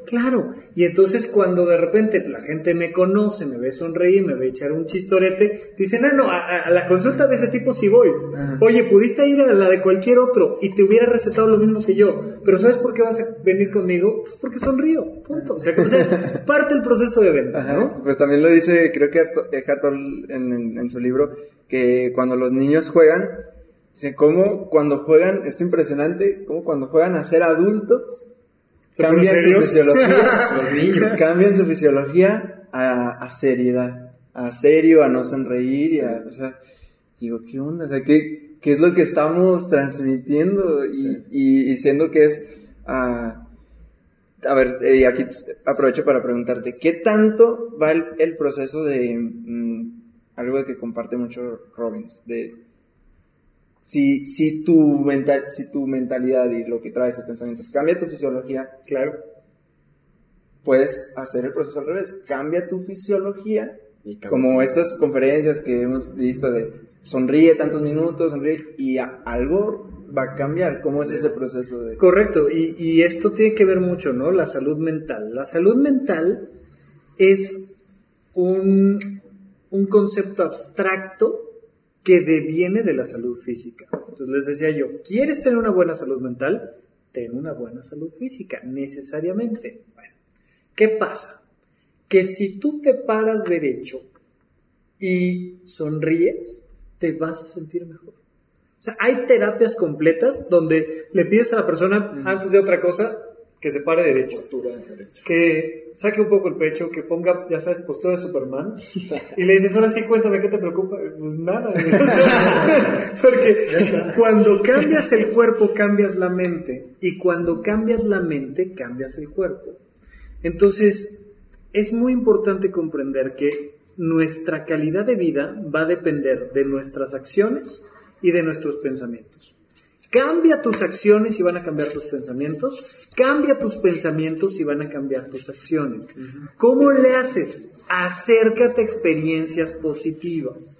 claro, y entonces cuando de repente la gente me conoce, me ve sonreír, me ve echar un chistorete, dicen, ah, no, a, a la consulta de ese tipo sí voy. Oye, pudiste ir a la de cualquier otro y te hubiera recetado lo mismo que yo, pero ¿sabes por qué vas a venir conmigo? Pues porque sonrío, punto. O sea, o sea, parte el proceso de venta, ¿no? Pues también lo dice, creo que Eckhart en- en su libro, que cuando los niños juegan, dice, cómo cuando juegan, es impresionante, cómo cuando juegan a ser adultos, ¿Se cambian su fisiología, los niños cambian su fisiología a, a seriedad, a serio, a no sonreír, y a, o sea, digo, ¿qué onda? O sea, ¿qué, qué es lo que estamos transmitiendo? Y, y, y siendo que es, ah, a ver, eh, aquí aprovecho para preguntarte, ¿qué tanto va el, el proceso de mm, algo que comparte mucho Robbins? De si, si, tu mental, si tu mentalidad y lo que traes, tus pensamientos, cambia tu fisiología, Claro. puedes hacer el proceso al revés. Cambia tu fisiología, Y cambia. como estas conferencias que hemos visto de sonríe tantos minutos, sonríe, y a- algo va a cambiar. ¿Cómo es ese proceso de...? Correcto, y, y esto tiene que ver mucho, ¿no? La salud mental. La salud mental es un, un concepto abstracto que deviene de la salud física. Entonces les decía yo, ¿quieres tener una buena salud mental? Ten una buena salud física, necesariamente. Bueno, ¿qué pasa? Que si tú te paras derecho y sonríes, te vas a sentir mejor. O sea, hay terapias completas donde le pides a la persona, antes de otra cosa, que se pare derecho. Que saque un poco el pecho, que ponga, ya sabes, postura de Superman. Y le dices, ahora sí, cuéntame, ¿qué te preocupa? Pues nada. Porque cuando cambias el cuerpo, cambias la mente. Y cuando cambias la mente, cambias el cuerpo. Entonces, es muy importante comprender que nuestra calidad de vida va a depender de nuestras acciones y de nuestros pensamientos. Cambia tus acciones y van a cambiar tus pensamientos. Cambia tus pensamientos y van a cambiar tus acciones. ¿Cómo le haces? Acércate a experiencias positivas.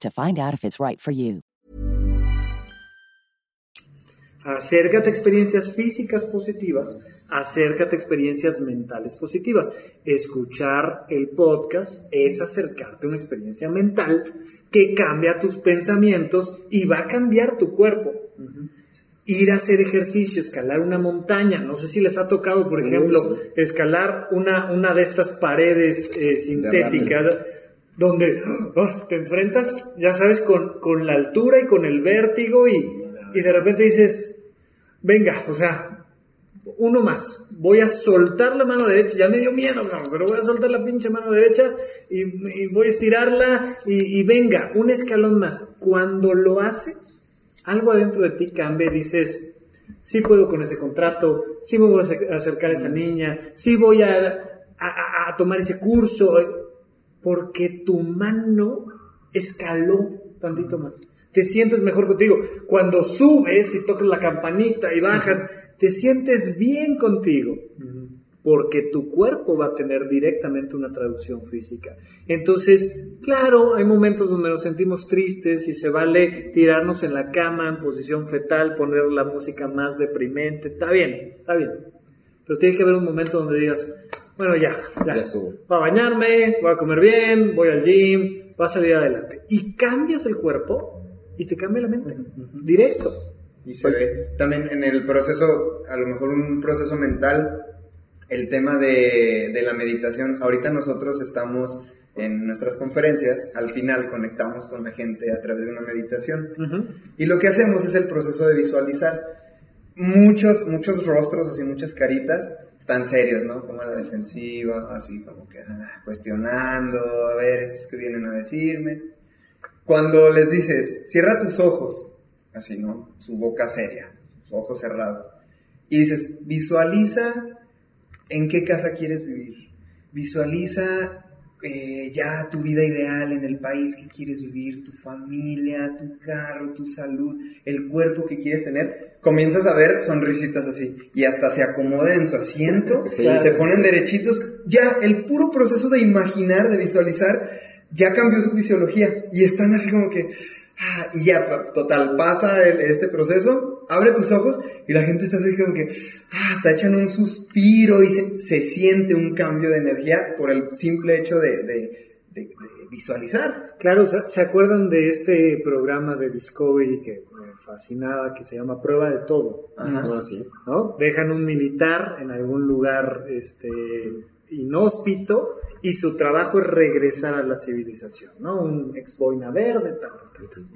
to find out if it's right for you. Acércate a experiencias físicas positivas, acércate a experiencias mentales positivas. Escuchar el podcast es acercarte a una experiencia mental que cambia tus pensamientos y va a cambiar tu cuerpo. Ir a hacer ejercicio, escalar una montaña. No sé si les ha tocado, por ejemplo, escalar una, una de estas paredes eh, sintéticas donde ah, te enfrentas, ya sabes, con, con, la altura y con el vértigo y, y, de repente dices, venga, o sea, uno más, voy a soltar la mano derecha, ya me dio miedo, pero voy a soltar la pinche mano derecha y, voy a estirarla y, y, venga, un escalón más. Cuando lo haces, algo adentro de ti cambia y dices, sí puedo con ese contrato, sí me voy a acercar a esa niña, sí voy a, a, a tomar ese curso porque tu mano escaló tantito más. Te sientes mejor contigo. Cuando subes y tocas la campanita y bajas, te sientes bien contigo. Porque tu cuerpo va a tener directamente una traducción física. Entonces, claro, hay momentos donde nos sentimos tristes y se vale tirarnos en la cama en posición fetal, poner la música más deprimente. Está bien, está bien. Pero tiene que haber un momento donde digas, bueno, ya, ya. Ya estuvo. Voy a bañarme, voy a comer bien, voy al gym, voy a salir adelante. Y cambias el cuerpo y te cambia la mente. Directo. Y se ve también en el proceso, a lo mejor un proceso mental, el tema de, de la meditación. Ahorita nosotros estamos en nuestras conferencias, al final conectamos con la gente a través de una meditación. Y lo que hacemos es el proceso de visualizar muchos, muchos rostros, así muchas caritas, están serios, ¿no? Como a la defensiva, así como que ah, cuestionando, a ver, estos que vienen a decirme. Cuando les dices, cierra tus ojos, así, ¿no? Su boca seria, sus ojos cerrados. Y dices, visualiza en qué casa quieres vivir. Visualiza eh, ya tu vida ideal en el país que quieres vivir, tu familia, tu carro, tu salud, el cuerpo que quieres tener, comienzas a ver sonrisitas así y hasta se acomodan en su asiento, Sí, se ponen sí. derechitos. Ya el puro proceso de imaginar, de visualizar, ya cambió su fisiología y están así como que... ah, y ya, total, pasa el- este proceso, abre tus ojos y la gente está así como que, ah, está echando un suspiro y se, se siente un cambio de energía por el simple hecho de, de- de- de visualizar. Claro, ¿se, se acuerdan de este programa de Discovery que me fascinaba, que se llama Prueba de Todo? Ah, sí. ¿no? Dejan un militar en algún lugar este, inhóspito y su trabajo es regresar a la civilización, ¿no? Un ex boina verde, tal, tal, tal, tal.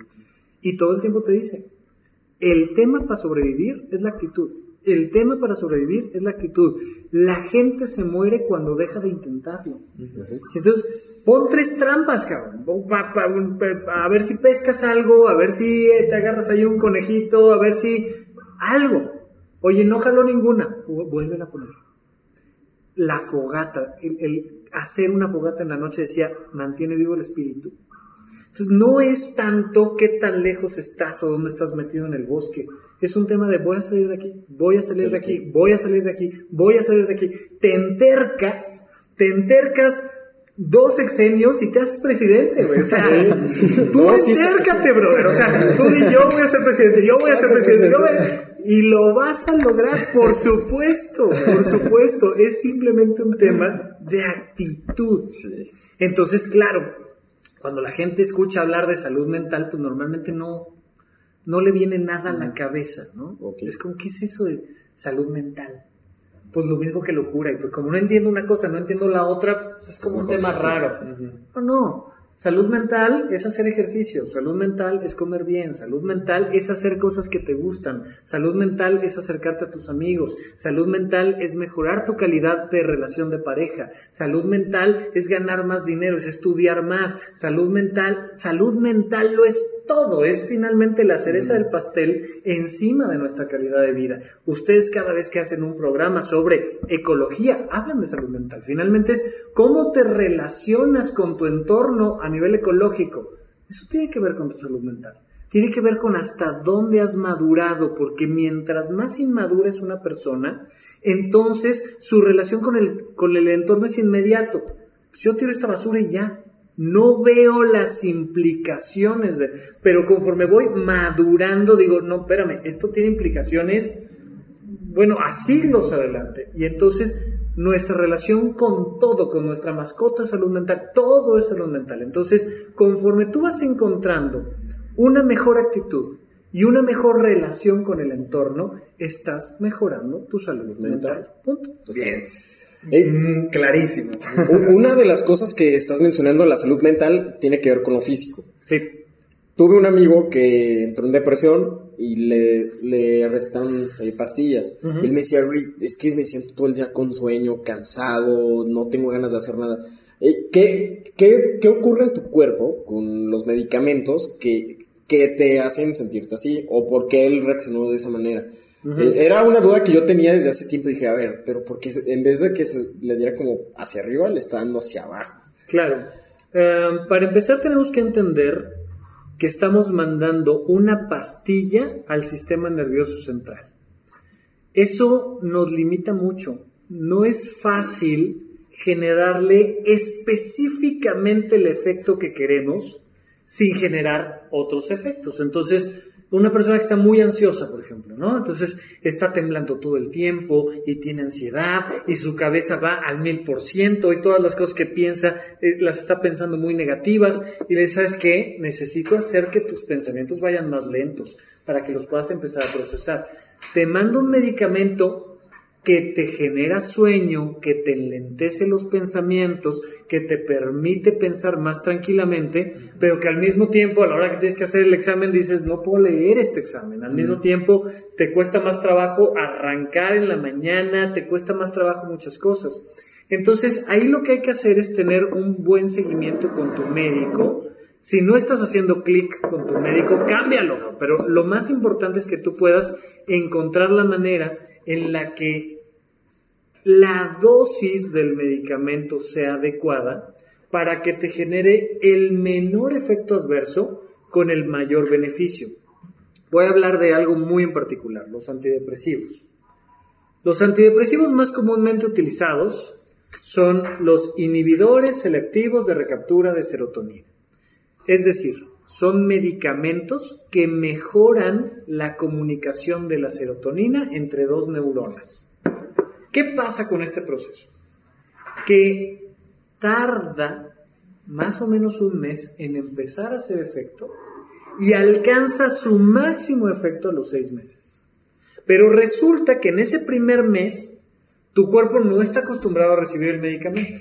Y todo el tiempo te dice, el tema para sobrevivir es la actitud. El tema para sobrevivir es la actitud. La gente se muere cuando deja de intentarlo. Entonces, pon tres trampas, cabrón. A ver si pescas algo, a ver si eh, te agarras ahí un conejito, a ver si... Algo. Oye, no jaló ninguna. Vu- Vuélvela a poner. La fogata, el, el hacer una fogata en la noche decía, mantiene vivo el espíritu. Entonces, no es tanto qué tan lejos estás o dónde estás metido en el bosque. Es un tema de voy a salir de aquí, voy a salir de aquí, voy a salir de aquí, voy a salir de aquí. Te entercas, te entercas dos sexenios y te haces presidente, güey. O sea, tú No, sí, brother. O sea, tú di yo voy a ser presidente, yo voy a ser presidente, yo voy a- Y lo vas a lograr, por supuesto, por supuesto. Es simplemente un tema de actitud. Entonces, claro, cuando la gente escucha hablar de salud mental, pues normalmente no, no le viene nada a la cabeza, ¿no? Es como, ¿qué es eso de salud mental? Pues lo mismo que locura. Y pues como no entiendo una cosa, no entiendo la otra, pues es como un tema raro. No, no. Salud mental es hacer ejercicio, salud mental es comer bien, salud mental es hacer cosas que te gustan, salud mental es acercarte a tus amigos, salud mental es mejorar tu calidad de relación de pareja, salud mental es ganar más dinero, es estudiar más, salud mental, salud mental lo es todo, es finalmente la cereza del pastel encima de nuestra calidad de vida. Ustedes cada vez que hacen un programa sobre ecología, hablan de salud mental. Finalmente es cómo te relacionas con tu entorno a nivel ecológico. Eso tiene que ver con tu salud mental. Tiene que ver con hasta dónde has madurado, porque mientras más inmadura es una persona, entonces su relación con el, con el entorno es inmediato. Pues yo tiro esta basura y ya. No veo las implicaciones de... Pero conforme voy madurando, digo, no, espérame, esto tiene implicaciones, bueno, a siglos adelante. Y entonces nuestra relación con todo, con nuestra mascota salud mental, todo es salud mental. Entonces, conforme tú vas encontrando una mejor actitud y una mejor relación con el entorno, estás mejorando tu salud mental. Punto. Bien. Eh, Mm, clarísimo. u- una de las cosas que estás mencionando, la salud mental, tiene que ver con lo físico. Sí. Tuve un amigo que entró en depresión y le, le recetaron eh, pastillas. Él me decía, "Rick, es que me siento todo el día con sueño, cansado, no tengo ganas de hacer nada. Eh, ¿qué, qué, qué ocurre en tu cuerpo con los medicamentos que, que te hacen sentirte así? ¿O por qué él reaccionó de esa manera? Eh, era una duda que yo tenía desde hace tiempo. Dije, a ver, pero porque en vez de que se le diera como hacia arriba, le está dando hacia abajo. Claro. Eh, para empezar tenemos que entender que estamos mandando una pastilla al sistema nervioso central. Eso nos limita mucho. No es fácil generarle específicamente el efecto que queremos sin generar otros efectos. Entonces, una persona que está muy ansiosa, por ejemplo, ¿no? Entonces está temblando todo el tiempo y tiene ansiedad y su cabeza va al mil por ciento y todas las cosas que piensa eh, las está pensando muy negativas y le dices, ¿sabes qué? Necesito hacer que tus pensamientos vayan más lentos para que los puedas empezar a procesar. Te mando un medicamento que te genera sueño, que te enlentece los pensamientos, que te permite pensar más tranquilamente, pero que al mismo tiempo, a la hora que tienes que hacer el examen, dices, no puedo leer este examen. Al mismo tiempo, te cuesta más trabajo arrancar en la mañana, te cuesta más trabajo muchas cosas. Entonces, ahí lo que hay que hacer es tener un buen seguimiento con tu médico. Si no estás haciendo clic con tu médico, cámbialo. Pero lo más importante es que tú puedas encontrar la manera en la que la dosis del medicamento sea adecuada para que te genere el menor efecto adverso con el mayor beneficio. Voy a hablar de algo muy en particular, los antidepresivos. Los antidepresivos más comúnmente utilizados son los inhibidores selectivos de recaptura de serotonina. Es decir, son medicamentos que mejoran la comunicación de la serotonina entre dos neuronas. ¿Qué pasa con este proceso? Que tarda más o menos un mes en empezar a hacer efecto y alcanza su máximo efecto a los seis meses. Pero resulta que en ese primer mes tu cuerpo no está acostumbrado a recibir el medicamento.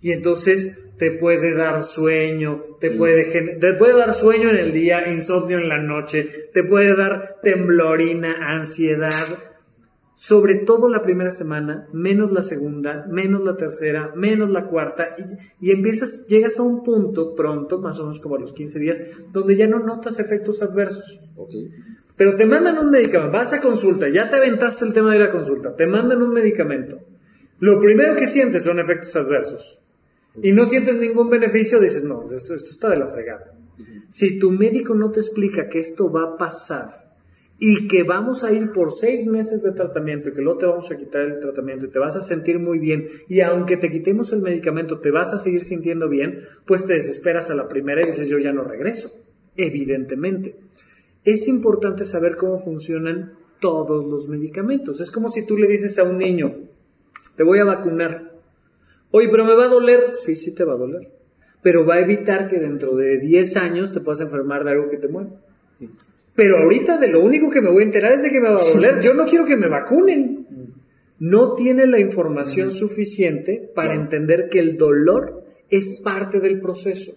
Y entonces te puede dar sueño, te puede, te puede dar sueño en el día, insomnio en la noche, te puede dar temblorina, ansiedad, sobre todo la primera semana, menos la segunda, menos la tercera, menos la cuarta, y, y, empiezas, llegas a un punto pronto, más o menos como a los 15 días, donde ya no notas efectos adversos. Okay. Pero te mandan un medicamento, vas a consulta, ya te aventaste el tema de la consulta, te mandan un medicamento. Lo primero que sientes son efectos adversos. Y no sientes ningún beneficio, dices, no, esto, esto está de la fregada. Si tu médico no te explica que esto va a pasar, y que vamos a ir por seis meses de tratamiento y que luego te vamos a quitar el tratamiento y te vas a sentir muy bien y aunque te quitemos el medicamento te vas a seguir sintiendo bien, pues te desesperas a la primera y dices yo ya no regreso. Evidentemente. Es importante saber cómo funcionan todos los medicamentos. Es como si tú le dices a un niño, te voy a vacunar. Oye, pero me va a doler. Sí, sí te va a doler. Pero va a evitar que dentro de 10 años te puedas enfermar de algo que te muera. Pero ahorita de lo único que me voy a enterar es de que me va a doler. Yo no quiero que me vacunen. No tiene la información suficiente para entender que el dolor es parte del proceso.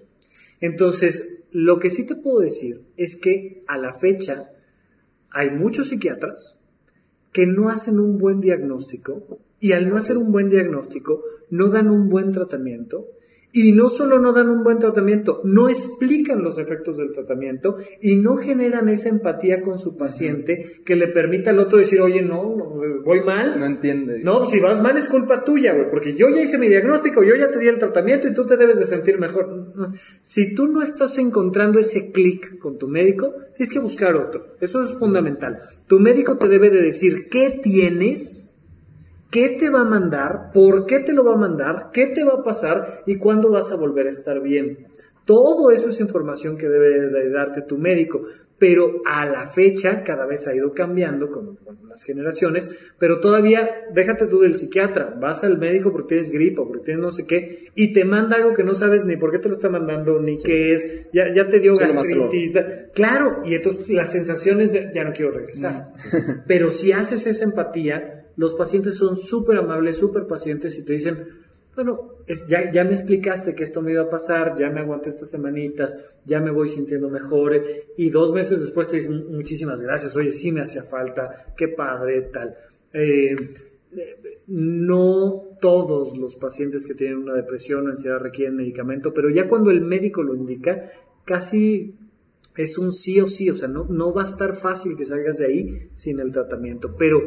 Entonces, lo que sí te puedo decir es que a la fecha hay muchos psiquiatras que no hacen un buen diagnóstico y al no hacer un buen diagnóstico no dan un buen tratamiento y no solo no dan un buen tratamiento, no explican los efectos del tratamiento y no generan esa empatía con su paciente que le permita al otro decir, oye, no, voy mal. No entiende. No, si vas mal es culpa tuya, güey, porque yo ya hice mi diagnóstico, yo ya te di el tratamiento y tú te debes de sentir mejor. Si tú no estás encontrando ese clic con tu médico, tienes que buscar otro. Eso es fundamental. Tu médico te debe de decir qué tienes qué te va a mandar, por qué te lo va a mandar, qué te va a pasar y cuándo vas a volver a estar bien. Todo eso es información que debe de darte tu médico, pero a la fecha cada vez ha ido cambiando con, las generaciones, pero todavía déjate tú del psiquiatra, vas al médico porque tienes gripa, porque tienes no sé qué, y te manda algo que no sabes ni por qué te lo está mandando, ni qué es, ya, ya te dio gastritis. Claro, y entonces las sensaciones de ya no quiero regresar. pero si haces esa empatía, los pacientes son súper amables, súper pacientes y te dicen, bueno, ya, me explicaste que esto me iba a pasar, ya me aguanté estas semanitas, ya me voy sintiendo mejor y dos meses después te dicen muchísimas gracias, oye, sí me hacía falta, qué padre, tal. Eh, no todos los pacientes que tienen una depresión o ansiedad requieren medicamento, pero ya cuando el médico lo indica, casi es un sí o sí, o sea, no va a estar fácil que salgas de ahí sin el tratamiento, pero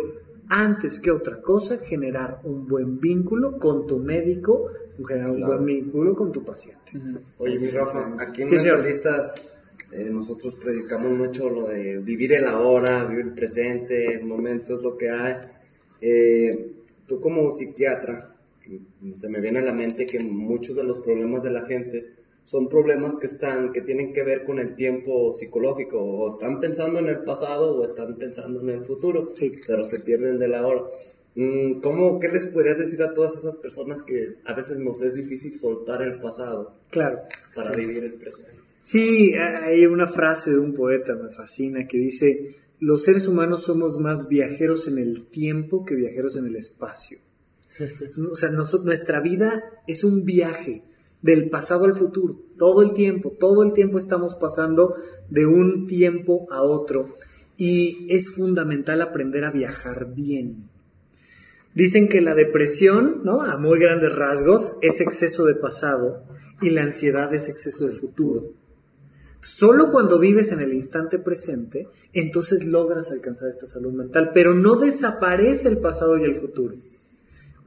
antes que otra cosa, generar un buen vínculo con tu médico, generar un buen vínculo con tu paciente. Oye, mi Rafa, aquí en Mentalistas eh, nosotros predicamos mucho lo de vivir el ahora, vivir el presente, el momento es lo que hay. Eh, tú como psiquiatra, se me viene a la mente que muchos de los problemas de la gente son problemas que están, que tienen que ver con el tiempo psicológico, o están pensando en el pasado o están pensando en el futuro, sí. pero se pierden de la hora. Mm, ¿Cómo, qué les podrías decir a todas esas personas que a veces nos es difícil soltar el pasado? Claro. Para vivir el presente. Sí, hay una frase de un poeta, me fascina, que dice, los seres humanos somos más viajeros en el tiempo que viajeros en el espacio. o sea, nuestra vida es un viaje del pasado al futuro, todo el tiempo, todo el tiempo estamos pasando de un tiempo a otro y es fundamental aprender a viajar bien. Dicen que la depresión, ¿no? A muy grandes rasgos, es exceso de pasado y la ansiedad es exceso de futuro. Solo cuando vives en el instante presente, entonces logras alcanzar esta salud mental, pero no desaparece el pasado y el futuro.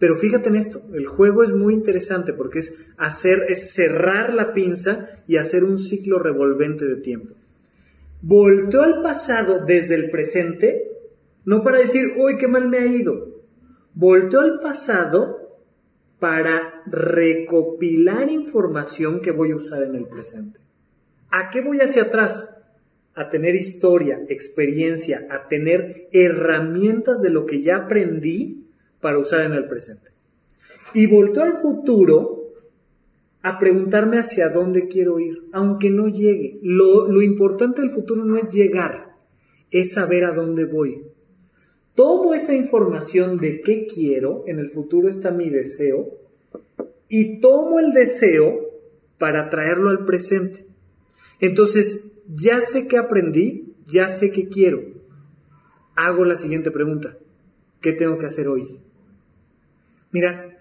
Pero fíjate en esto, el juego es muy interesante porque es hacer, es cerrar la pinza y hacer un ciclo revolvente de tiempo. Volteo al pasado desde el presente, no para decir, uy, qué mal me ha ido. Volteo al pasado para recopilar información que voy a usar en el presente. ¿A qué voy hacia atrás? A tener historia, experiencia, a tener herramientas de lo que ya aprendí para usar en el presente. Y volteo al futuro a preguntarme hacia dónde quiero ir, aunque no llegue. Lo, lo importante del futuro no es llegar, es saber a dónde voy. Tomo esa información de qué quiero, en el futuro está mi deseo, y tomo el deseo para traerlo al presente. Entonces, ya sé que aprendí, ya sé qué quiero. Hago la siguiente pregunta. ¿Qué tengo que hacer hoy? Mira,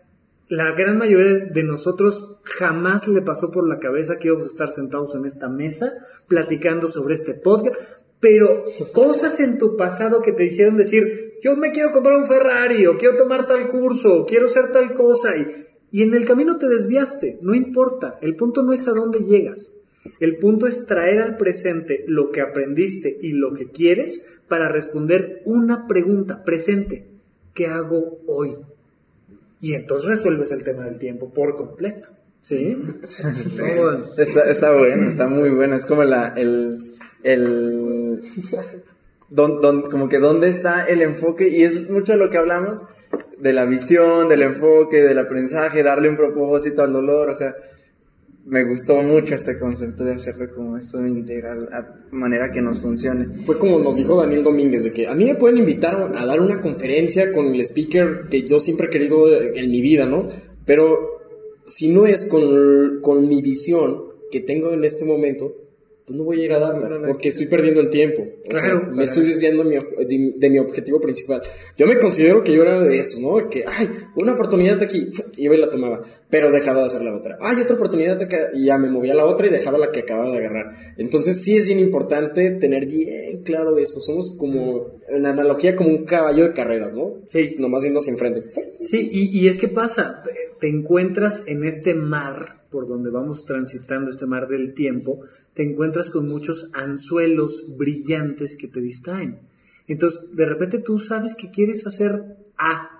la gran mayoría de nosotros jamás le pasó por la cabeza que íbamos a estar sentados en esta mesa platicando sobre este podcast, pero cosas en tu pasado que te hicieron decir, yo me quiero comprar un Ferrari o quiero tomar tal curso o quiero hacer tal cosa y, y en el camino te desviaste, no importa, el punto no es a dónde llegas, El punto es traer al presente lo que aprendiste y lo que quieres para responder una pregunta presente. ¿Qué hago hoy? Y entonces resuelves el tema del tiempo por completo. ¿Sí? Está, está bueno, está muy bueno. Es como la, el, el, don- don- como que dónde está el enfoque y es mucho de lo que hablamos de la visión, del enfoque, del aprendizaje, darle un propósito al dolor, o sea, me gustó mucho este concepto de hacerlo como eso integral, a manera que nos funcione. Fue como nos dijo Daniel Domínguez, de que a mí me pueden invitar a dar una conferencia con el speaker que yo siempre he querido en mi vida, ¿no? Pero si no es con, con mi visión que tengo en este momento, pues no voy a ir a darla, porque estoy perdiendo el tiempo. Sea, Claro. me estoy desviando de mi, de, de mi objetivo principal. Yo me considero que yo era de esos, ¿no? Que, ay, una oportunidad aquí, y la tomaba, pero dejaba de hacer la otra. Ay, otra oportunidad acá, y ya me movía a la otra y dejaba la que acababa de agarrar. Entonces sí es bien importante tener bien claro eso. Somos como, en analogía, como un caballo de carreras, ¿no? Sí. Nomás viendo hacia enfrente. Sí, y, y es que pasa, te, encuentras en este mar por donde vamos transitando, este mar del tiempo, te encuentras con muchos anzuelos brillantes que te distraen. Entonces, de repente tú sabes que quieres hacer A,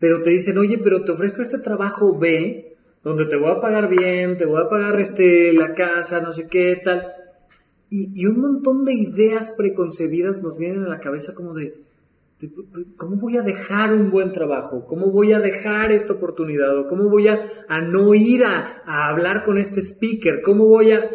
pero te dicen, oye, pero te ofrezco este trabajo B, donde te voy a pagar bien, te voy a pagar este, la casa, no sé qué, tal. Y, y un montón de ideas preconcebidas nos vienen a la cabeza como de, ¿cómo voy a dejar un buen trabajo? ¿Cómo voy a dejar esta oportunidad? ¿O cómo voy a, a no ir a, a hablar con este speaker? ¿Cómo voy a...?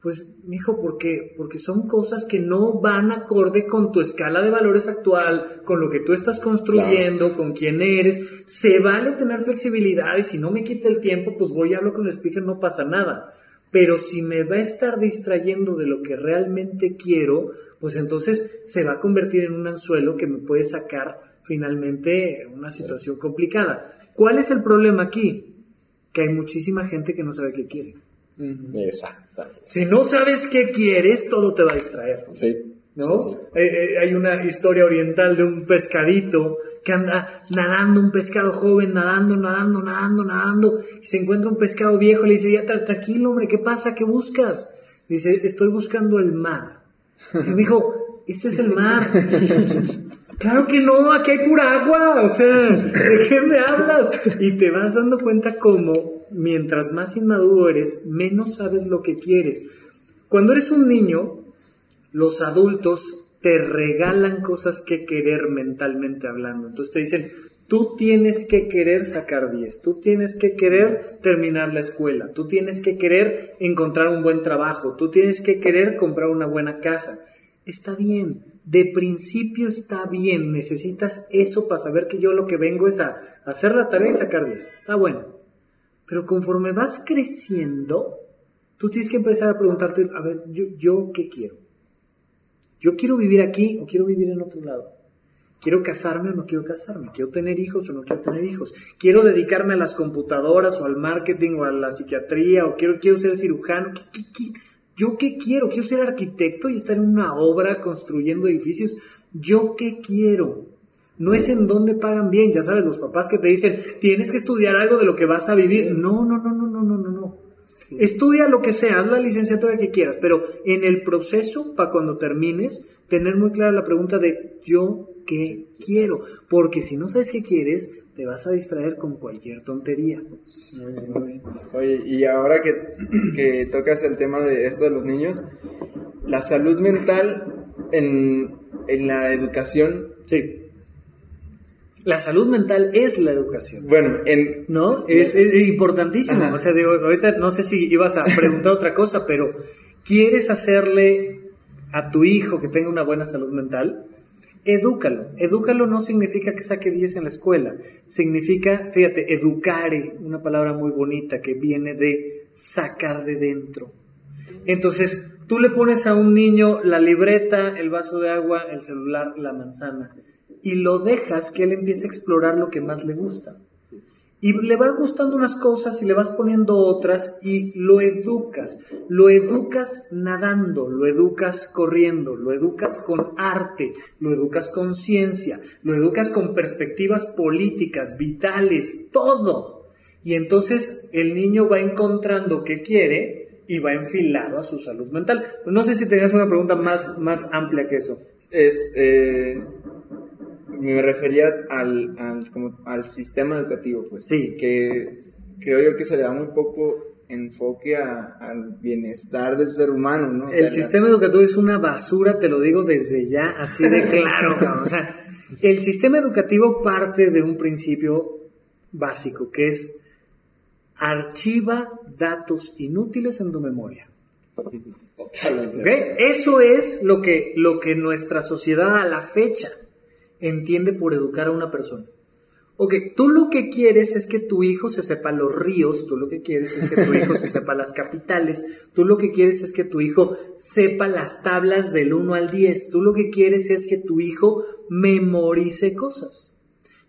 Pues, mijo, porque, porque son cosas que no van acorde con tu escala de valores actual, con lo que tú estás construyendo, con quién eres. Se vale tener flexibilidad y si no me quita el tiempo, pues voy y hablo con el speaker, no pasa nada. Pero si me va a estar distrayendo de lo que realmente quiero, pues entonces se va a convertir en un anzuelo que me puede sacar finalmente una situación complicada. ¿Cuál es el problema aquí? Que hay muchísima gente que no sabe qué quiere. Exacto. Si no sabes qué quieres, todo te va a distraer. Sí. ¿No? Sí, sí. Eh, eh, hay una historia oriental de un pescadito que anda nadando, un pescado joven, nadando, nadando, nadando, nadando, y se encuentra un pescado viejo y le dice, ya tra- tranquilo, hombre, ¿qué pasa? ¿Qué buscas? Dice, estoy buscando el mar. Dice, dijo, este es el mar. Claro que no, aquí hay pura agua, o sea, ¿de qué me hablas? Y te vas dando cuenta como mientras más inmaduro eres, menos sabes lo que quieres. Cuando eres un niño, los adultos te regalan cosas que querer mentalmente hablando. Entonces te dicen, tú tienes que querer sacar 10, tú tienes que querer terminar la escuela, tú tienes que querer encontrar un buen trabajo, tú tienes que querer comprar una buena casa. Está bien, de principio está bien, necesitas eso para saber que yo lo que vengo es a hacer la tarea y sacar 10. Está bueno. Pero conforme vas creciendo, tú tienes que empezar a preguntarte, a ver, yo, yo qué quiero. Yo quiero vivir aquí o quiero vivir en otro lado. Quiero casarme o no quiero casarme. Quiero tener hijos o no quiero tener hijos. Quiero dedicarme a las computadoras o al marketing o a la psiquiatría o quiero, quiero ser cirujano. ¿Qué- qué- qué? ¿Yo qué quiero? ¿Quiero ser arquitecto y estar en una obra construyendo edificios? ¿Yo qué quiero? No es en dónde pagan bien, ya sabes, los papás que te dicen, tienes que estudiar algo de lo que vas a vivir. No, no, no, no, no, no, no, no. Estudia lo que sea, haz la licenciatura que quieras, pero en el proceso, para cuando termines, tener muy clara la pregunta de yo qué quiero. Porque si no sabes qué quieres, te vas a distraer con cualquier tontería. Oye, y ahora que, que tocas el tema de esto de los niños, la salud mental en, en la educación, Sí. La salud mental es la educación. bueno, en, ¿No? Es, es importantísimo. Ajá. O sea, digo, ahorita no sé si ibas a preguntar otra cosa, pero ¿quieres hacerle a tu hijo que tenga una buena salud mental? Edúcalo. Edúcalo no significa que saque 10 en la escuela. Significa, fíjate, educare, una palabra muy bonita que viene de sacar de dentro. Entonces, tú le pones a un niño la libreta, el vaso de agua, el celular, la manzana, y lo dejas que él empiece a explorar lo que más le gusta. Y le vas gustando unas cosas y le vas poniendo otras y lo educas. Lo educas nadando, lo educas corriendo, lo educas con arte, lo educas con ciencia, lo educas con perspectivas políticas, vitales, todo. Y entonces el niño va encontrando qué quiere y va enfilado a su salud mental. No sé si tenías una pregunta más, más amplia que eso. Es, eh, me refería al, al, como al sistema educativo, pues. Sí. Que creo yo que se le da muy poco enfoque a- al bienestar del ser humano, ¿no? O sea, El la- sistema educativo es una basura, te lo digo desde ya, así de claro, cabrón. O sea, el sistema educativo parte de un principio básico, que es archiva datos inútiles en tu memoria. Totalmente. ¿Ok? Eso es lo que, lo que nuestra sociedad a la fecha entiende por educar a una persona. Ok, tú lo que quieres es que tu hijo se sepa los ríos, tú lo que quieres es que tu hijo se sepa las capitales, tú lo que quieres es que tu hijo sepa las tablas del 1 al 10, tú lo que quieres es que tu hijo memorice cosas.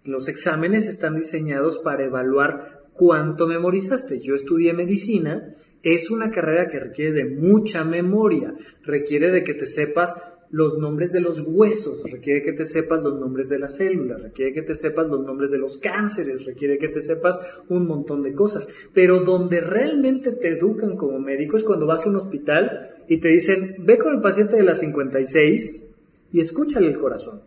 Los exámenes están diseñados para evaluar cuánto memorizaste. Yo estudié medicina, es una carrera que requiere de mucha memoria, requiere de que te sepas los nombres de los huesos, requiere que te sepas los nombres de las células, requiere que te sepas los nombres de los cánceres, requiere que te sepas un montón de cosas. Pero donde realmente te educan como médico es cuando vas a un hospital y te dicen, ve con el paciente de las 56 y escúchale el corazón.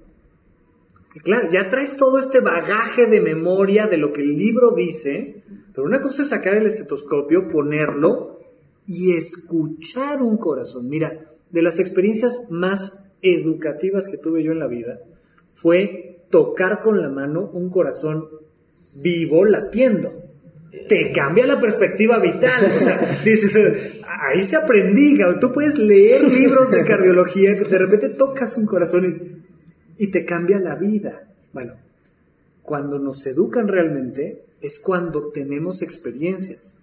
Claro, ya traes todo este bagaje de memoria de lo que el libro dice, pero una cosa es sacar el estetoscopio, ponerlo y escuchar un corazón. Mira, de las experiencias más educativas que tuve yo en la vida fue tocar con la mano un corazón vivo latiendo. Te cambia la perspectiva vital. O sea, dices, ahí se aprendí. Tú puedes leer libros de cardiología, de repente tocas un corazón y, y te cambia la vida. Bueno, cuando nos educan realmente es cuando tenemos experiencias.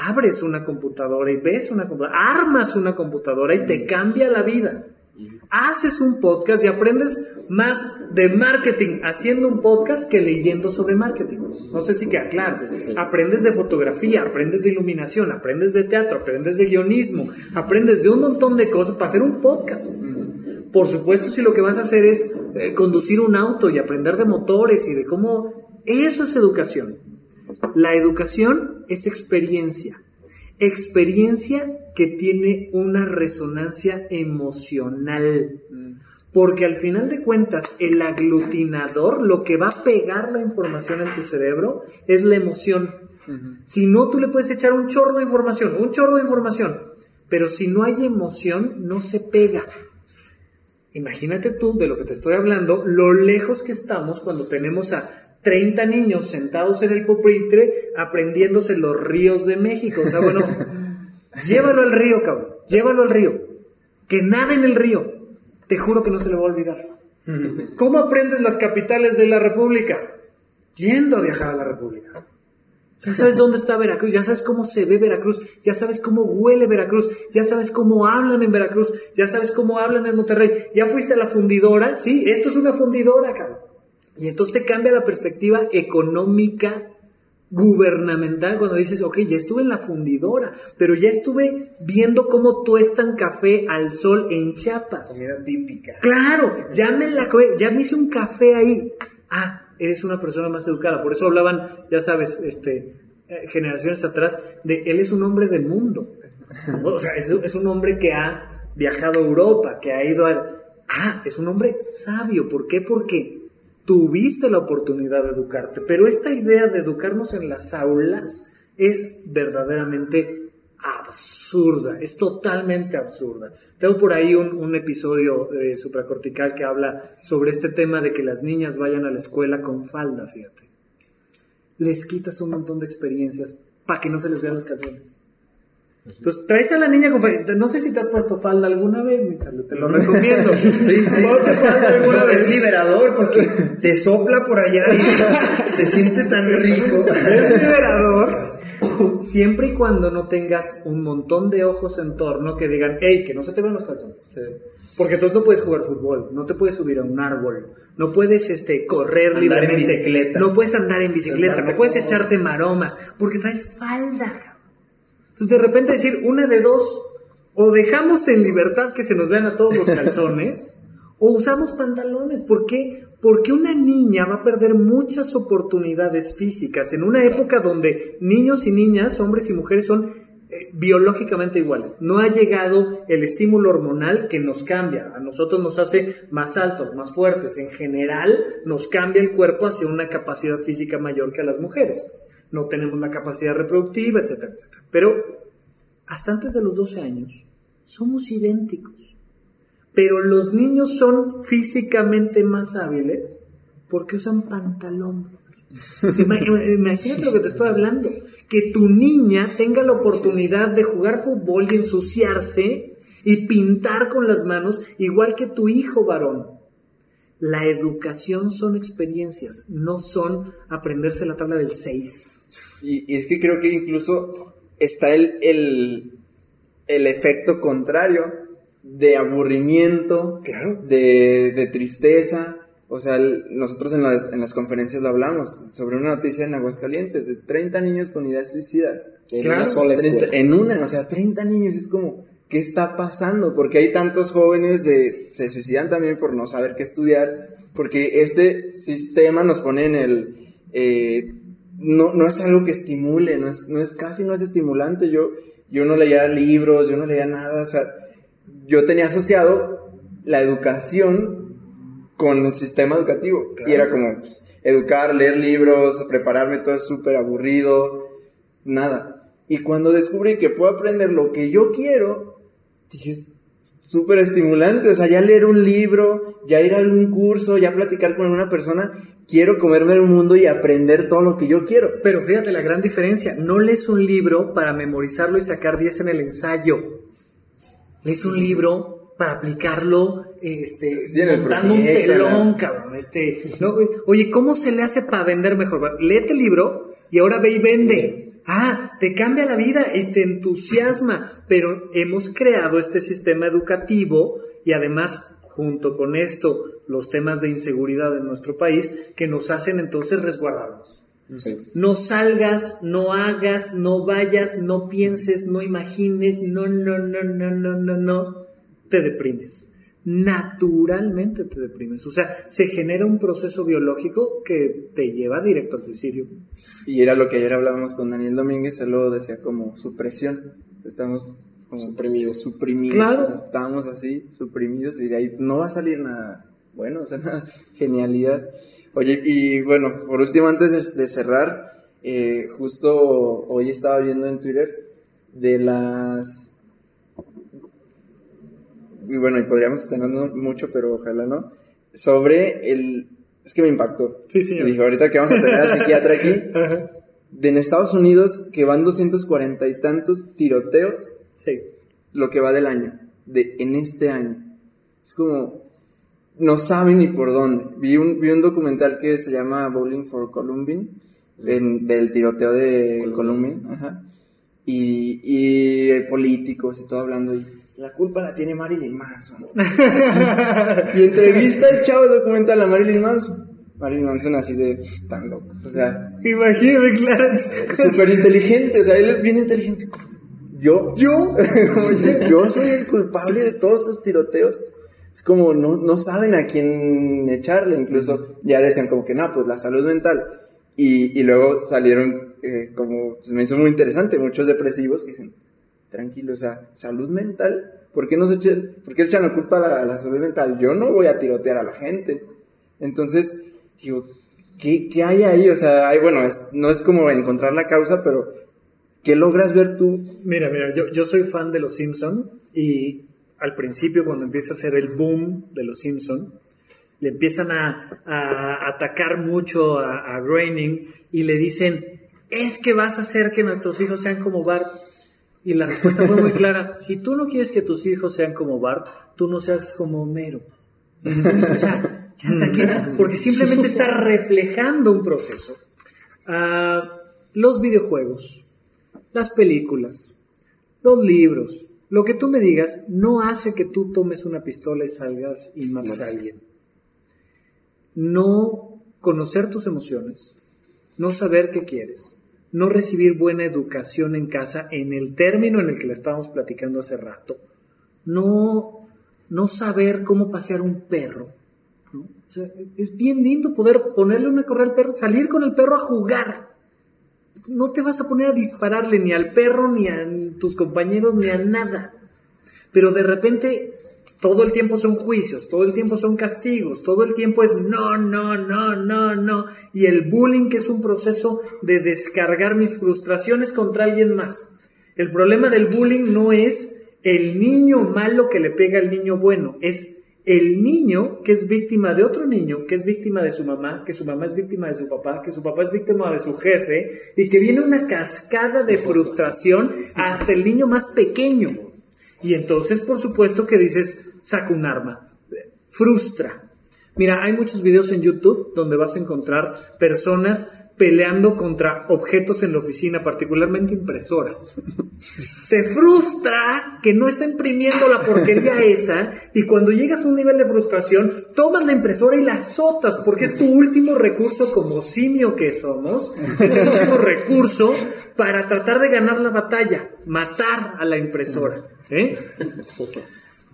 Abres una computadora y ves una computadora, armas una computadora y te cambia la vida. Haces un podcast y aprendes más de marketing haciendo un podcast que leyendo sobre marketing. No sé si queda claro. Aprendes de fotografía, aprendes de iluminación, aprendes de teatro, aprendes de guionismo, aprendes de un montón de cosas para hacer un podcast. Por supuesto, si lo que vas a hacer es eh, conducir un auto y aprender de motores y de cómo... Eso es educación. La educación es experiencia. Experiencia que tiene una resonancia emocional. Porque al final de cuentas, el aglutinador, lo que va a pegar la información en tu cerebro, es la emoción. Si no, tú le puedes echar un chorro de información, un chorro de información. Pero si no hay emoción, no se pega. Imagínate tú de lo que te estoy hablando, lo lejos que estamos cuando tenemos a 30 niños sentados en el pupitre aprendiéndose los ríos de México. O sea, bueno, llévalo al río, cabrón. Llévalo al río. Que nada en el río. Te juro que no se le va a olvidar. ¿Cómo aprendes las capitales de la República? Yendo a viajar a la República. Ya sabes dónde está Veracruz, ya sabes cómo se ve Veracruz, ya sabes cómo huele Veracruz, ya sabes cómo hablan en Veracruz, ya sabes cómo hablan en Monterrey. Ya fuiste a la fundidora, sí, esto es una fundidora, cabrón. Y entonces te cambia la perspectiva económica gubernamental cuando dices, ok, ya estuve en la fundidora, pero ya estuve viendo cómo tuestan café al sol en Chiapas. Comida típica. Claro, ya me la ya me hice un café ahí. Ah, eres una persona más educada. Por eso hablaban, ya sabes, este, eh, generaciones atrás, de él es un hombre del mundo. O sea, es, es un hombre que ha viajado a Europa, que ha ido a... Ah, es un hombre sabio. ¿Por qué? Porque tuviste la oportunidad de educarte. Pero esta idea de educarnos en las aulas es verdaderamente absurda, es totalmente absurda. Tengo por ahí un, episodio eh, supracortical que habla sobre este tema de que las niñas vayan a la escuela con falda, fíjate. Les quitas un montón de experiencias para que no se les vean los calzones. Entonces, traes a la niña con falda. No sé si te has puesto falda alguna vez, mi Charlie, te lo recomiendo. Sí, sí. Ponte falda alguna No, vez. es liberador porque te sopla por allá y se siente tan rico. Es liberador siempre y cuando no tengas un montón de ojos en torno que digan, hey, que no se te vean los calzones. Porque entonces no puedes jugar fútbol, no te puedes subir a un árbol, no puedes este, correr Andar en libremente, no puedes andar en bicicleta, no puedes echarte maromas, porque traes falda. Entonces de repente decir una de dos, o dejamos en libertad que se nos vean a todos los calzones, o usamos pantalones. ¿Por qué? Porque una niña va a perder muchas oportunidades físicas en una época donde niños y niñas, hombres y mujeres son eh, biológicamente iguales. No ha llegado el estímulo hormonal que nos cambia. A nosotros nos hace más altos, más fuertes. En general, nos cambia el cuerpo hacia una capacidad física mayor que a las mujeres. No tenemos la capacidad reproductiva, etcétera, etcétera. Pero hasta antes de los 12 años, somos idénticos. Pero los niños son físicamente más hábiles porque usan pantalón. Imagínate lo que te estoy hablando. Que tu niña tenga la oportunidad de jugar fútbol y ensuciarse y pintar con las manos, igual que tu hijo varón. La educación son experiencias, no son aprenderse la tabla del 6. Y, y es que creo que incluso está el, el, el efecto contrario de aburrimiento, Claro. de, de tristeza. O sea, el- nosotros en las, en las conferencias lo hablamos sobre una noticia en Aguascalientes de 30 niños con ideas suicidas. En Claro. una sola 30 escuela. en una, o sea, 30 niños, es como, ¿qué está pasando? Porque hay tantos jóvenes de, se suicidan también por no saber qué estudiar, porque este sistema nos pone en el, eh, no, no es algo que estimule, no es, no es, casi no es estimulante, yo, yo no leía libros, yo no leía nada, o sea, yo tenía asociado la educación con el sistema educativo, y era como, pues, educar, leer libros, prepararme, todo es súper aburrido, nada. Y cuando descubrí que puedo aprender lo que yo quiero, dije, es súper estimulante. O sea, ya leer un libro, ya ir a algún curso, ya platicar con una persona, quiero comerme el mundo y aprender todo lo que yo quiero. Pero fíjate la gran diferencia, no lees un libro para memorizarlo y sacar 10 en el ensayo. Lees un libro para aplicarlo este, Sí, montando un telón, cabrón. Este, no, oye, ¿cómo se le hace para vender mejor? Léete el libro y ahora ve y vende. Ah, te cambia la vida y te entusiasma. Pero hemos creado este sistema educativo y además, junto con esto, los temas de inseguridad en nuestro país que nos hacen entonces resguardarnos. Sí. No salgas, no hagas, no vayas, no pienses, no imagines, no, no, no, no, no, no, no, te deprimes. Naturalmente te deprimes. O sea, se genera un proceso biológico que te lleva directo al suicidio. Y era lo que ayer hablábamos con Daniel Domínguez, él lo decía como supresión. Estamos como Suprimidos. suprimidos, Claro. o sea, estamos así, suprimidos, y de ahí no va a salir nada bueno, o sea, nada, genialidad. Oye, y bueno, por último, antes de, de cerrar, eh, justo hoy estaba viendo en Twitter de las... Y bueno, y podríamos estar mucho, pero ojalá no. Sobre el... Es que me impactó. Sí. Y dije, ahorita que vamos a tener al psiquiatra aquí, de en Estados Unidos que van 240 y tantos tiroteos Sí. lo que va del año, de en este año. Es como, no saben ni por dónde. Vi un, vi un documental que se llama Bowling for Columbine, en- del tiroteo de Columbine, ajá. Y, y políticos y todo hablando. Y la culpa la tiene Marilyn Manson. y entrevista el chavo documental a Marilyn Manson. Marilyn Manson así de "Pff, tan loco. O sea, Imagínate, claro. súper inteligente. O sea, él es bien inteligente. Yo, yo, yo soy el culpable de todos estos tiroteos. Es como, no, no saben a quién echarle. Incluso ya decían como que, no, pues la salud mental. Y, y luego salieron, eh, como, me hizo muy interesante, muchos depresivos que dicen, tranquilo, o sea, salud mental. ¿Por qué, no se eche- por qué echan la culpa a la, salud mental? Yo no voy a tirotear a la gente. Entonces, digo, ¿qué, qué hay ahí? O sea, hay, bueno, no es como encontrar la causa, pero ¿qué logras ver tú? Mira, mira, yo, yo soy fan de Los Simpson y al principio cuando empieza a ser el boom de Los Simpson, le empiezan a, a atacar mucho a, a Groening y le dicen, es que vas a hacer que nuestros hijos sean como Bart. Y la respuesta fue muy clara, si tú no quieres que tus hijos sean como Bart, tú no seas como Homero. O sea, ya tranquilo, porque simplemente está reflejando un proceso. Ah, los videojuegos, las películas, los libros, lo que tú me digas, no hace que tú tomes una pistola y salgas y mates a alguien. No conocer tus emociones, no saber qué quieres, no recibir buena educación en casa en el término en el que le estábamos platicando hace rato, no, no saber cómo pasear un perro. es bien lindo poder ponerle una correa al perro, salir con el perro a jugar. no te vas a poner a dispararle ni al perro, ni a tus compañeros, ni a nada. Pero de repente todo el tiempo son juicios, todo el tiempo son castigos, todo el tiempo es no, no, no, no, no. Y el bullying que es un proceso de descargar mis frustraciones contra alguien más. El problema del bullying no es el niño malo que le pega al niño bueno, es el niño que es víctima de otro niño, que es víctima de su mamá, que su mamá es víctima de su papá, que su papá es víctima de su jefe, y que viene una cascada de frustración hasta el niño más pequeño. Y entonces, por supuesto que dices, saca un arma, frustra. Mira, hay muchos videos en YouTube donde vas a encontrar personas peleando contra objetos en la oficina, particularmente impresoras. Te frustra que no está imprimiendo la porquería esa y cuando llegas a un nivel de frustración, tomas la impresora y la azotas porque es tu último recurso como simio que somos, es el último recurso para tratar de ganar la batalla, matar a la impresora. ¿eh?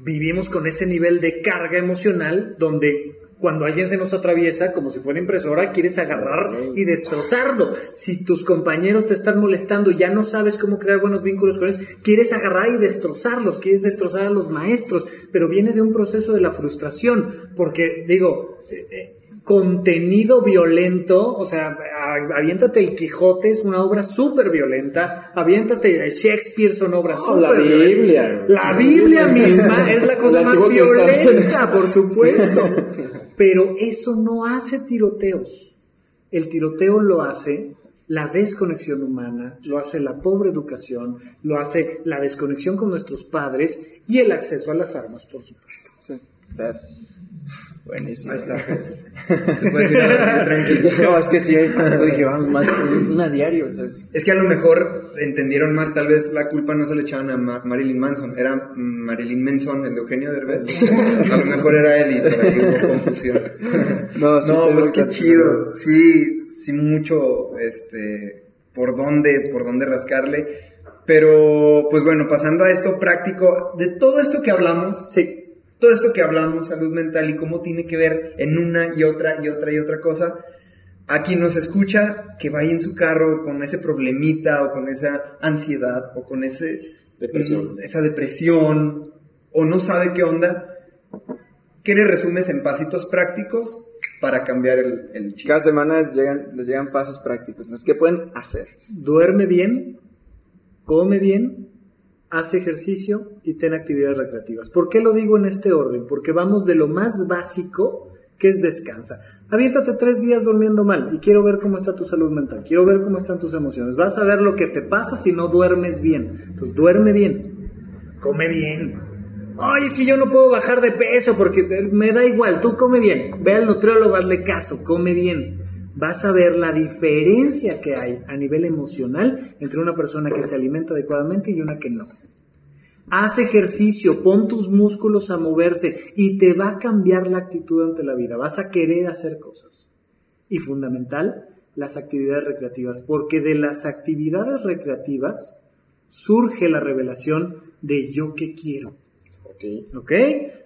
Vivimos con ese nivel de carga emocional donde cuando alguien se nos atraviesa, como si fuera impresora, quieres agarrar y destrozarlo. Si tus compañeros te están molestando y ya no sabes cómo crear buenos vínculos con ellos, quieres agarrar y destrozarlos, quieres destrozar a los maestros, pero viene de un proceso de la frustración, porque digo, eh, eh, contenido violento, o sea, aviéntate el Quijote, es una obra súper violenta, aviéntate Shakespeare, son obras No, la súper Biblia. La Biblia misma es la cosa más violenta, por supuesto. Pero eso no hace tiroteos. El tiroteo lo hace la desconexión humana, lo hace la pobre educación, lo hace la desconexión con nuestros padres y el acceso a las armas, por supuesto. Buenísimo. Ahí está. Te puedes ir a- tranquilo. No, es que sí, yo dije, vamos, más una diario. o sea, es- Es que a lo mejor entendieron mal, tal vez la culpa no se le echaban a Ma- Marilyn Manson, era Marilyn Manson, el de Eugenio Derbez. A lo mejor era él y por ahí hubo confusión. No, sí no, pues muy qué chido. Sí, sí mucho, este, por dónde, por dónde rascarle. Pero, pues bueno, pasando a esto práctico, de todo esto que hablamos, Sí. Todo esto que hablamos, salud mental y cómo tiene que ver en una y otra y otra y otra cosa, a quien nos escucha que vaya en su carro con ese problemita o con esa ansiedad o con ese Depresión. mm, esa depresión o no sabe qué onda, ¿qué le resumes en pasitos prácticos para cambiar el, el chip? Cada semana llegan, les llegan pasos prácticos. ¿qué pueden hacer? Duerme bien, come bien, hace ejercicio y ten actividades recreativas. ¿Por qué lo digo en este orden? Porque vamos de lo más básico que es descansa. Aviéntate tres días durmiendo mal y quiero ver cómo está tu salud mental, quiero ver cómo están tus emociones. Vas a ver lo que te pasa si no duermes bien. Entonces duerme bien, come bien. Ay, es que yo no puedo bajar de peso porque me da igual, tú come bien. Ve al nutriólogo, hazle caso, come bien. Vas a ver la diferencia que hay a nivel emocional entre una persona que se alimenta adecuadamente y una que no. Haz ejercicio, pon tus músculos a moverse y te va a cambiar la actitud ante la vida. Vas a querer hacer cosas. Y fundamental, las actividades recreativas, porque de las actividades recreativas surge la revelación de yo que quiero. Ok. ¿Ok?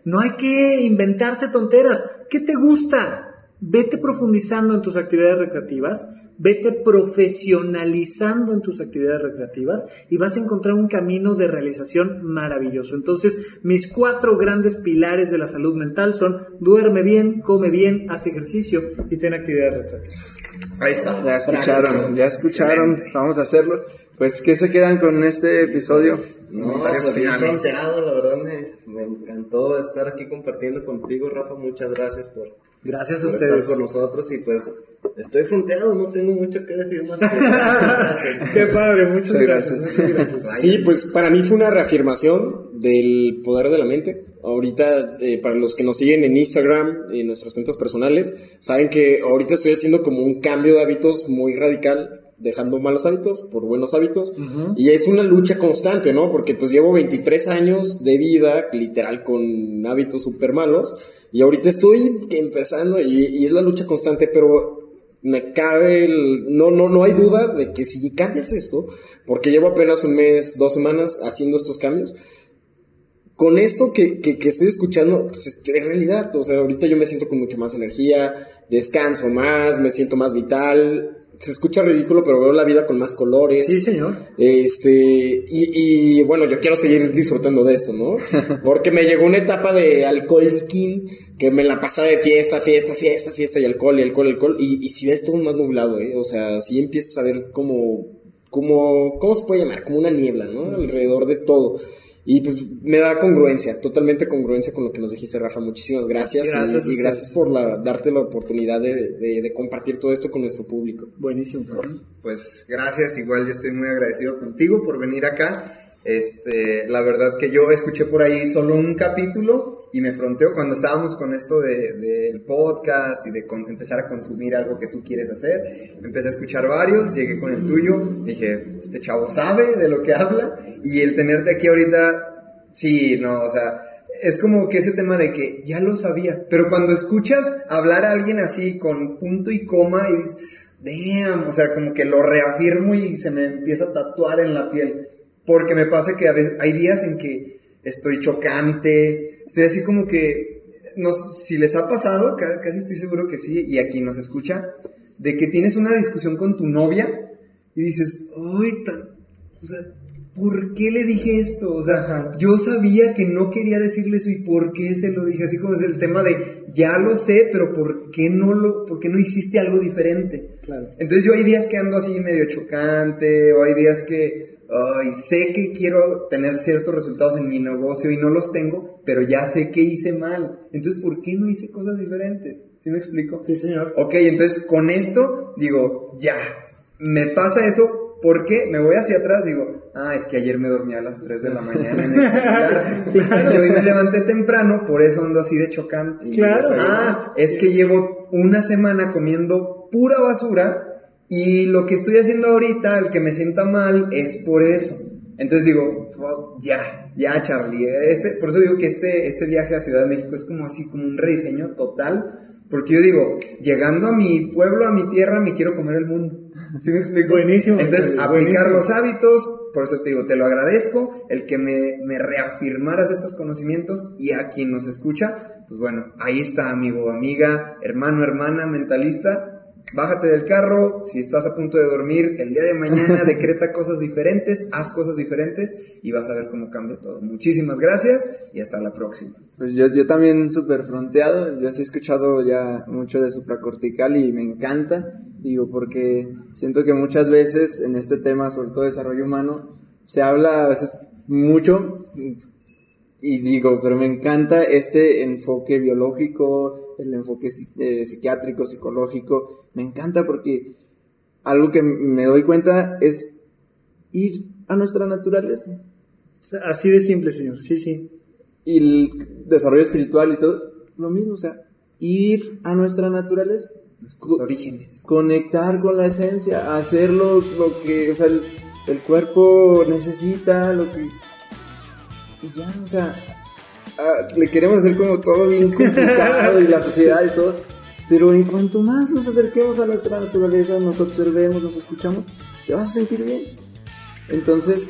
No hay que inventarse tonteras. ¿Qué te gusta? Vete profundizando en tus actividades recreativas, vete profesionalizando en tus actividades recreativas y vas a encontrar un camino de realización maravilloso. Entonces, mis cuatro grandes pilares de la salud mental son duerme bien, come bien, haz ejercicio y ten actividades recreativas. Ahí está. Ya escucharon, ya escucharon. Vamos a hacerlo. Pues, ¿qué se quedan con este episodio? No, pues finales. fronteado, la verdad me, me encantó estar aquí compartiendo contigo, Rafa. Muchas gracias por, Gracias a por estar con nosotros y pues estoy fronteado, no tengo mucho que decir más. que gracias. Qué padre, muchas gracias. gracias. Muchas gracias. Sí, pues para mí fue una reafirmación del poder de la mente. Ahorita, eh, para los que nos siguen en Instagram, en nuestras cuentas personales, saben que ahorita estoy haciendo como un cambio de hábitos muy radical, dejando malos hábitos por buenos hábitos. Y es una lucha constante, ¿no? Porque pues llevo 23 años de vida, literal, con hábitos súper malos. Y ahorita estoy empezando y, y es la lucha constante, pero me cabe el... No, no, no hay duda de que si cambias esto, porque llevo apenas un mes, dos semanas haciendo estos cambios, con esto que, que, estoy escuchando, pues es realidad. O sea, ahorita yo me siento con mucha más energía, descanso más, me siento más vital, se escucha ridículo, pero veo la vida con más colores. Sí, señor. Este, y, y, bueno, yo quiero seguir disfrutando de esto, ¿no? Porque me llegó una etapa de alcohol king que me la pasaba de fiesta, fiesta, fiesta, fiesta y alcohol y alcohol, alcohol. Y, y si ves todo más nublado, ¿eh? O sea, si empiezas a ver como, como, ¿cómo se puede llamar? Como una niebla, ¿no? Alrededor de todo. Y pues me da congruencia, totalmente congruencia con lo que nos dijiste, Rafa. Muchísimas gracias. Gracias y, y gracias por la, darte la oportunidad de, de, de, compartir todo esto con nuestro público. Buenísimo. Pues gracias, igual yo estoy muy agradecido contigo por venir acá. Este, la verdad que yo escuché por ahí solo un capítulo y me fronteó cuando estábamos con esto del de, podcast y de empezar a consumir algo que tú quieres hacer. Empecé a escuchar varios, llegué con el tuyo, dije, este chavo sabe de lo que habla y el tenerte aquí ahorita, sí, no, o sea, es como que ese tema de que ya lo sabía, pero cuando escuchas hablar a alguien así con punto y coma y dices, damn, o sea, como que lo reafirmo y se me empieza a tatuar en la piel. Porque me pasa que a veces hay días en que estoy chocante, estoy así como que, no, si les ha pasado, casi estoy seguro que sí, y aquí nos escucha, de que tienes una discusión con tu novia y dices, ay, tan, o sea, ¿por qué le dije esto? O sea, Ajá. yo sabía que no quería decirle eso y ¿por qué se lo dije? Así como es el tema de, ya lo sé, pero ¿por qué no lo, por qué no hiciste algo diferente? Claro. Entonces yo hay días que ando así medio chocante, o hay días que, ay, sé que quiero tener ciertos resultados en mi negocio y no los tengo, pero ya sé que hice mal. Entonces, ¿por qué no hice cosas diferentes? ¿Sí me explico? Sí, señor. Ok, entonces con esto digo, ya, me pasa eso porque me voy hacia atrás, digo, ah, es que ayer me dormí a las 3 de la mañana en el celular. claro. Y hoy me levanté temprano, por eso ando así de chocante. Claro. Ah, es que llevo una semana comiendo pura basura y lo que estoy haciendo ahorita, el que me sienta mal, es por eso. Entonces digo, fuck, ya, ya Charlie. Este, por eso digo que este, este viaje a Ciudad de México es como así, como un rediseño total. Porque yo digo, llegando a mi pueblo, a mi tierra, me quiero comer el mundo. ¿Sí me explico? Buenísimo. Entonces, buenísimo. aplicar los hábitos, por eso te digo, te lo agradezco, el que me, me reafirmaras estos conocimientos y a quien nos escucha, pues bueno, ahí está, amigo, amiga, hermano, hermana, mentalista bájate del carro, si estás a punto de dormir, el día de mañana decreta cosas diferentes, haz cosas diferentes y vas a ver cómo cambia todo. Muchísimas gracias y hasta la próxima. Pues yo, yo también súper fronteado, yo sí he escuchado ya mucho de supracortical y me encanta, digo, porque siento que muchas veces en este tema, sobre todo desarrollo humano, se habla a veces mucho y digo, pero me encanta este enfoque biológico, el enfoque eh, psiquiátrico, psicológico, me encanta porque algo que me doy cuenta es ir a nuestra naturaleza. Así de simple, señor, sí, sí. Y el desarrollo espiritual y todo, lo mismo, o sea, ir a nuestra naturaleza. Nuestros orígenes. Conectar con la esencia, hacer lo, lo que, o sea, el, el cuerpo necesita, lo que y ya, o sea, ah, le queremos hacer como todo bien complicado y la sociedad y todo. Pero en cuanto más nos acerquemos a nuestra naturaleza, nos observemos, nos escuchamos, te vas a sentir bien. Entonces,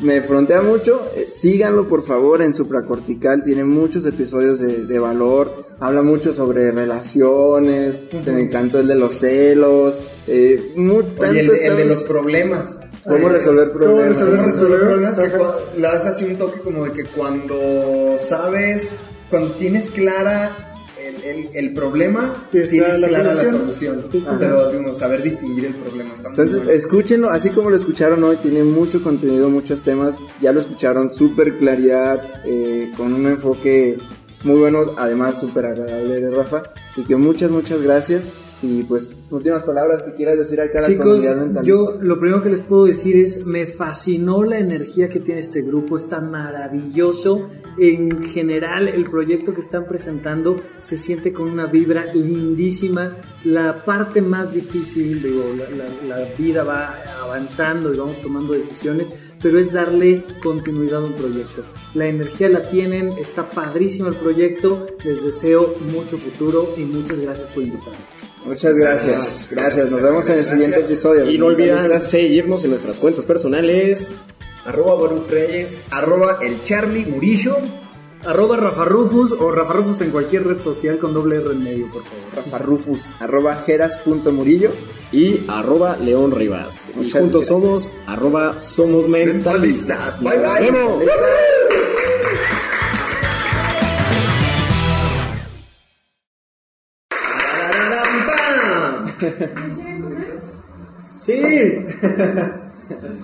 me frontea mucho. Eh, síganlo por favor en Supracortical. Tiene muchos episodios de, de valor. Habla mucho sobre relaciones. Uh -huh. Me encantó el de los celos. Eh, muy, Oye, el, el, de los problemas. ¿Cómo resolver problemas? ¿Cómo resolver problemas? Que le das así un toque como de que cuando sabes, cuando tienes clara el, el, el problema, tienes, tienes la clara solución. la solución. Sí, sí, Pero digamos, saber distinguir el problema está muy Entonces, bueno. escúchenlo, así como lo escucharon hoy, tiene mucho contenido, muchos temas. Ya lo escucharon, súper claridad, eh, con un enfoque muy bueno, además súper agradable de Rafa. Así que muchas, muchas gracias. Y pues, últimas palabras que quieras decir acá a la Chicos, comunidad mentalista. Yo lo primero que les puedo decir es, me fascinó la energía que tiene este grupo, está maravilloso. En general, el proyecto que están presentando se siente con una vibra lindísima. La parte más difícil, digo, la, la, la vida va avanzando y vamos tomando decisiones, pero es darle continuidad a un proyecto. La energía la tienen, está padrísimo el proyecto, les deseo mucho futuro y muchas gracias por invitarme. Muchas gracias, gracias. Nos vemos en el siguiente episodio. Y no olviden seguirnos en nuestras cuentas personales. Arroba Baruch Reyes, arroba el Charlie Murillo. Arroba Rafa Rufus o Rafa Rufus en cualquier red social con doble R en medio, por favor. Rafa Rufus, arroba jeras.murillo. Y arroba León Rivas. Y juntos gracias. somos arroba somos mentalistas. Bye, bye. Nos vemos. ¡Tarararán, pam! Sí.